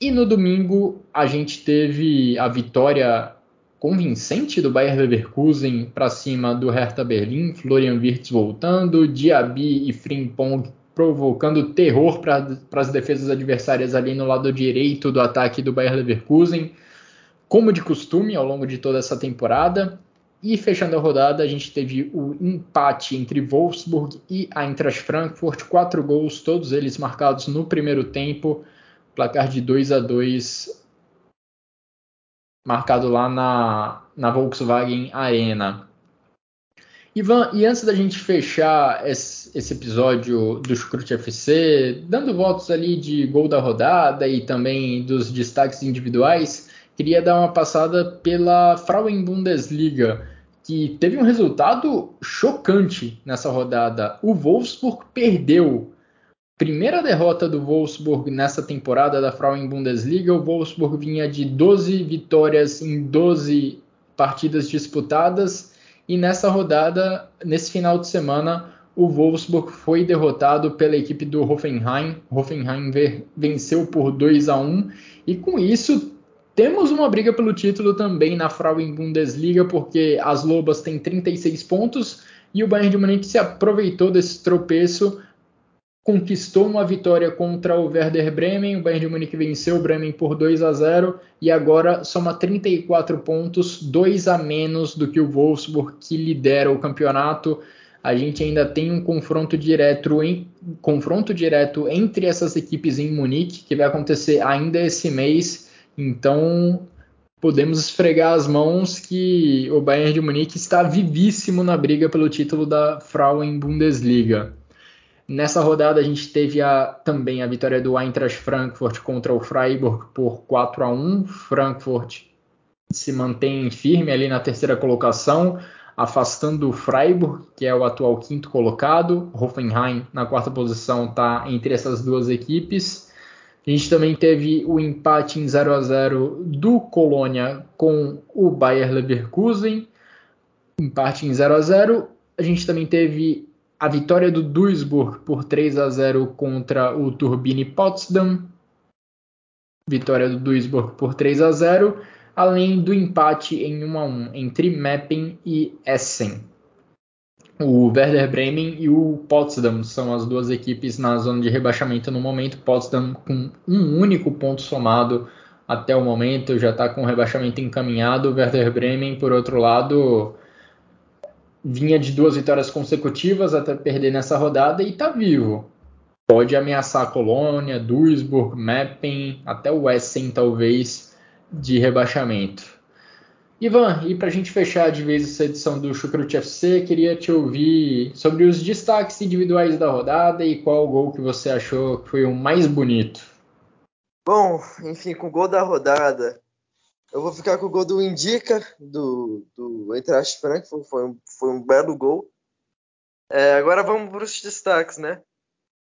E no domingo a gente teve a vitória convincente do Bayer Leverkusen para cima do Hertha Berlim, Florian Wirtz voltando, Diaby e Frimpong provocando terror para as defesas adversárias ali no lado direito do ataque do Bayer Leverkusen, como de costume ao longo de toda essa temporada. E fechando a rodada, a gente teve o empate entre Wolfsburg e Eintracht Frankfurt, quatro gols, todos eles marcados no primeiro tempo, placar de 2 a 2 marcado lá na, na Volkswagen Arena. Ivan, e antes da gente fechar esse, esse episódio do Chucrute FC, dando votos ali de gol da rodada e também dos destaques individuais, queria dar uma passada pela Frauen Bundesliga, que teve um resultado chocante nessa rodada. O Wolfsburg perdeu Primeira derrota do Wolfsburg nessa temporada da Frauen Bundesliga. O Wolfsburg vinha de 12 vitórias em 12 partidas disputadas e nessa rodada, nesse final de semana, o Wolfsburg foi derrotado pela equipe do Hoffenheim. Hoffenheim venceu por 2 a 1 e com isso temos uma briga pelo título também na Frauen Bundesliga, porque as Lobas têm 36 pontos e o Bayern de Munique se aproveitou desse tropeço, conquistou uma vitória contra o Werder Bremen, o Bayern de Munique venceu o Bremen por 2 a 0 e agora soma 34 pontos, dois a menos do que o Wolfsburg que lidera o campeonato. A gente ainda tem um confronto direto, em, confronto direto entre essas equipes em Munique, que vai acontecer ainda esse mês. Então, podemos esfregar as mãos que o Bayern de Munique está vivíssimo na briga pelo título da Frauen Bundesliga. Nessa rodada a gente teve a, também a vitória do Eintracht Frankfurt contra o Freiburg por 4 a 1. Frankfurt se mantém firme ali na terceira colocação, afastando o Freiburg, que é o atual quinto colocado. Hoffenheim na quarta posição está entre essas duas equipes. A gente também teve o empate em 0 a 0 do Colônia com o Bayer Leverkusen, empate em 0 a 0. A gente também teve a vitória do Duisburg por 3 a 0 contra o Turbine Potsdam. Vitória do Duisburg por 3 a 0, além do empate em 1 a 1 entre Meppen e Essen. O Werder Bremen e o Potsdam são as duas equipes na zona de rebaixamento no momento. Potsdam com um único ponto somado até o momento, já está com o rebaixamento encaminhado. O Werder Bremen, por outro lado, vinha de duas vitórias consecutivas até perder nessa rodada e está vivo. Pode ameaçar a Colônia, Duisburg, Meppen, até o Essen, talvez, de rebaixamento. Ivan, e para a gente fechar de vez essa edição do Chucrute FC, queria te ouvir sobre os destaques individuais da rodada e qual gol que você achou que foi o mais bonito. Bom, enfim, com o gol da rodada, eu vou ficar com o gol do Indica, do, do Eintracht Frankfurt, foi um, foi um belo gol. É, agora vamos para os destaques, né?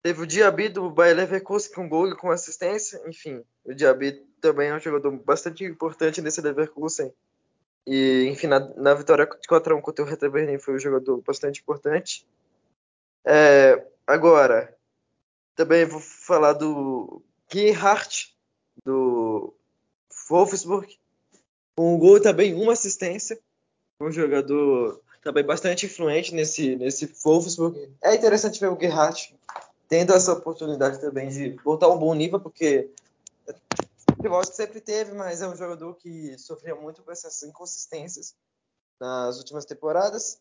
Teve o Diaby do Bayer Leverkusen com gol e com assistência, enfim, o Diaby também é um jogador bastante importante nesse Leverkusen e, enfim, na, na vitória de 4x1 contra o Hertha Berlim foi um jogador bastante importante. É, agora, também vou falar do Gerhardt, do Wolfsburg. Um gol também uma assistência. Um jogador também bastante influente nesse, nesse Wolfsburg. É interessante ver o Gerhardt tendo essa oportunidade também de voltar um bom nível, porque futebol sempre teve, mas é um jogador que sofria muito com essas inconsistências nas últimas temporadas.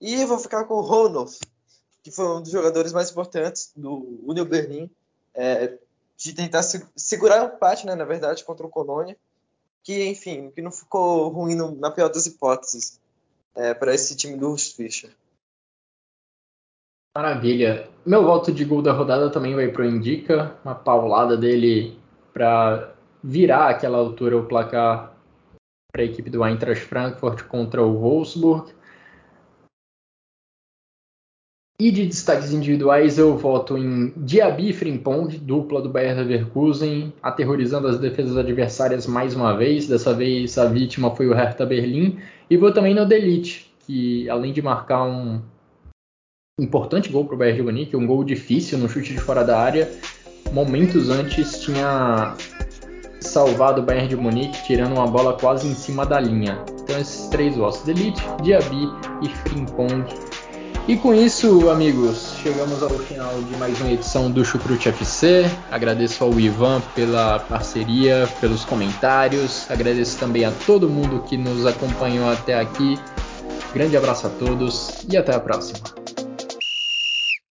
E vou ficar com o Ronolf, que foi um dos jogadores mais importantes do Union Berlin, é, de tentar se, segurar o empate, né, na verdade, contra o Colônia, que, enfim, que não ficou ruim no, na pior das hipóteses é, para esse time do Urs Fischer. Maravilha. Meu voto de gol da rodada também vai para o Indica, uma paulada dele para virar aquela altura o placar para a equipe do Eintracht Frankfurt contra o Wolfsburg. E de destaques individuais, eu voto em Diaby Frimpong, dupla do Bayern Leverkusen, aterrorizando as defesas adversárias mais uma vez. Dessa vez a vítima foi o Hertha Berlim. E vou também no Delite, que além de marcar um importante gol para o Bayern de Munique, um gol difícil no chute de fora da área, momentos antes tinha salvado o Bayern de Munique tirando uma bola quase em cima da linha. Então esses três ossos Elite, Diaby e Frimpong. E com isso, amigos, chegamos ao final de mais uma edição do Chucrute FC. Agradeço ao Ivan pela parceria, pelos comentários. Agradeço também a todo mundo que nos acompanhou até aqui. Grande abraço a todos e até a próxima.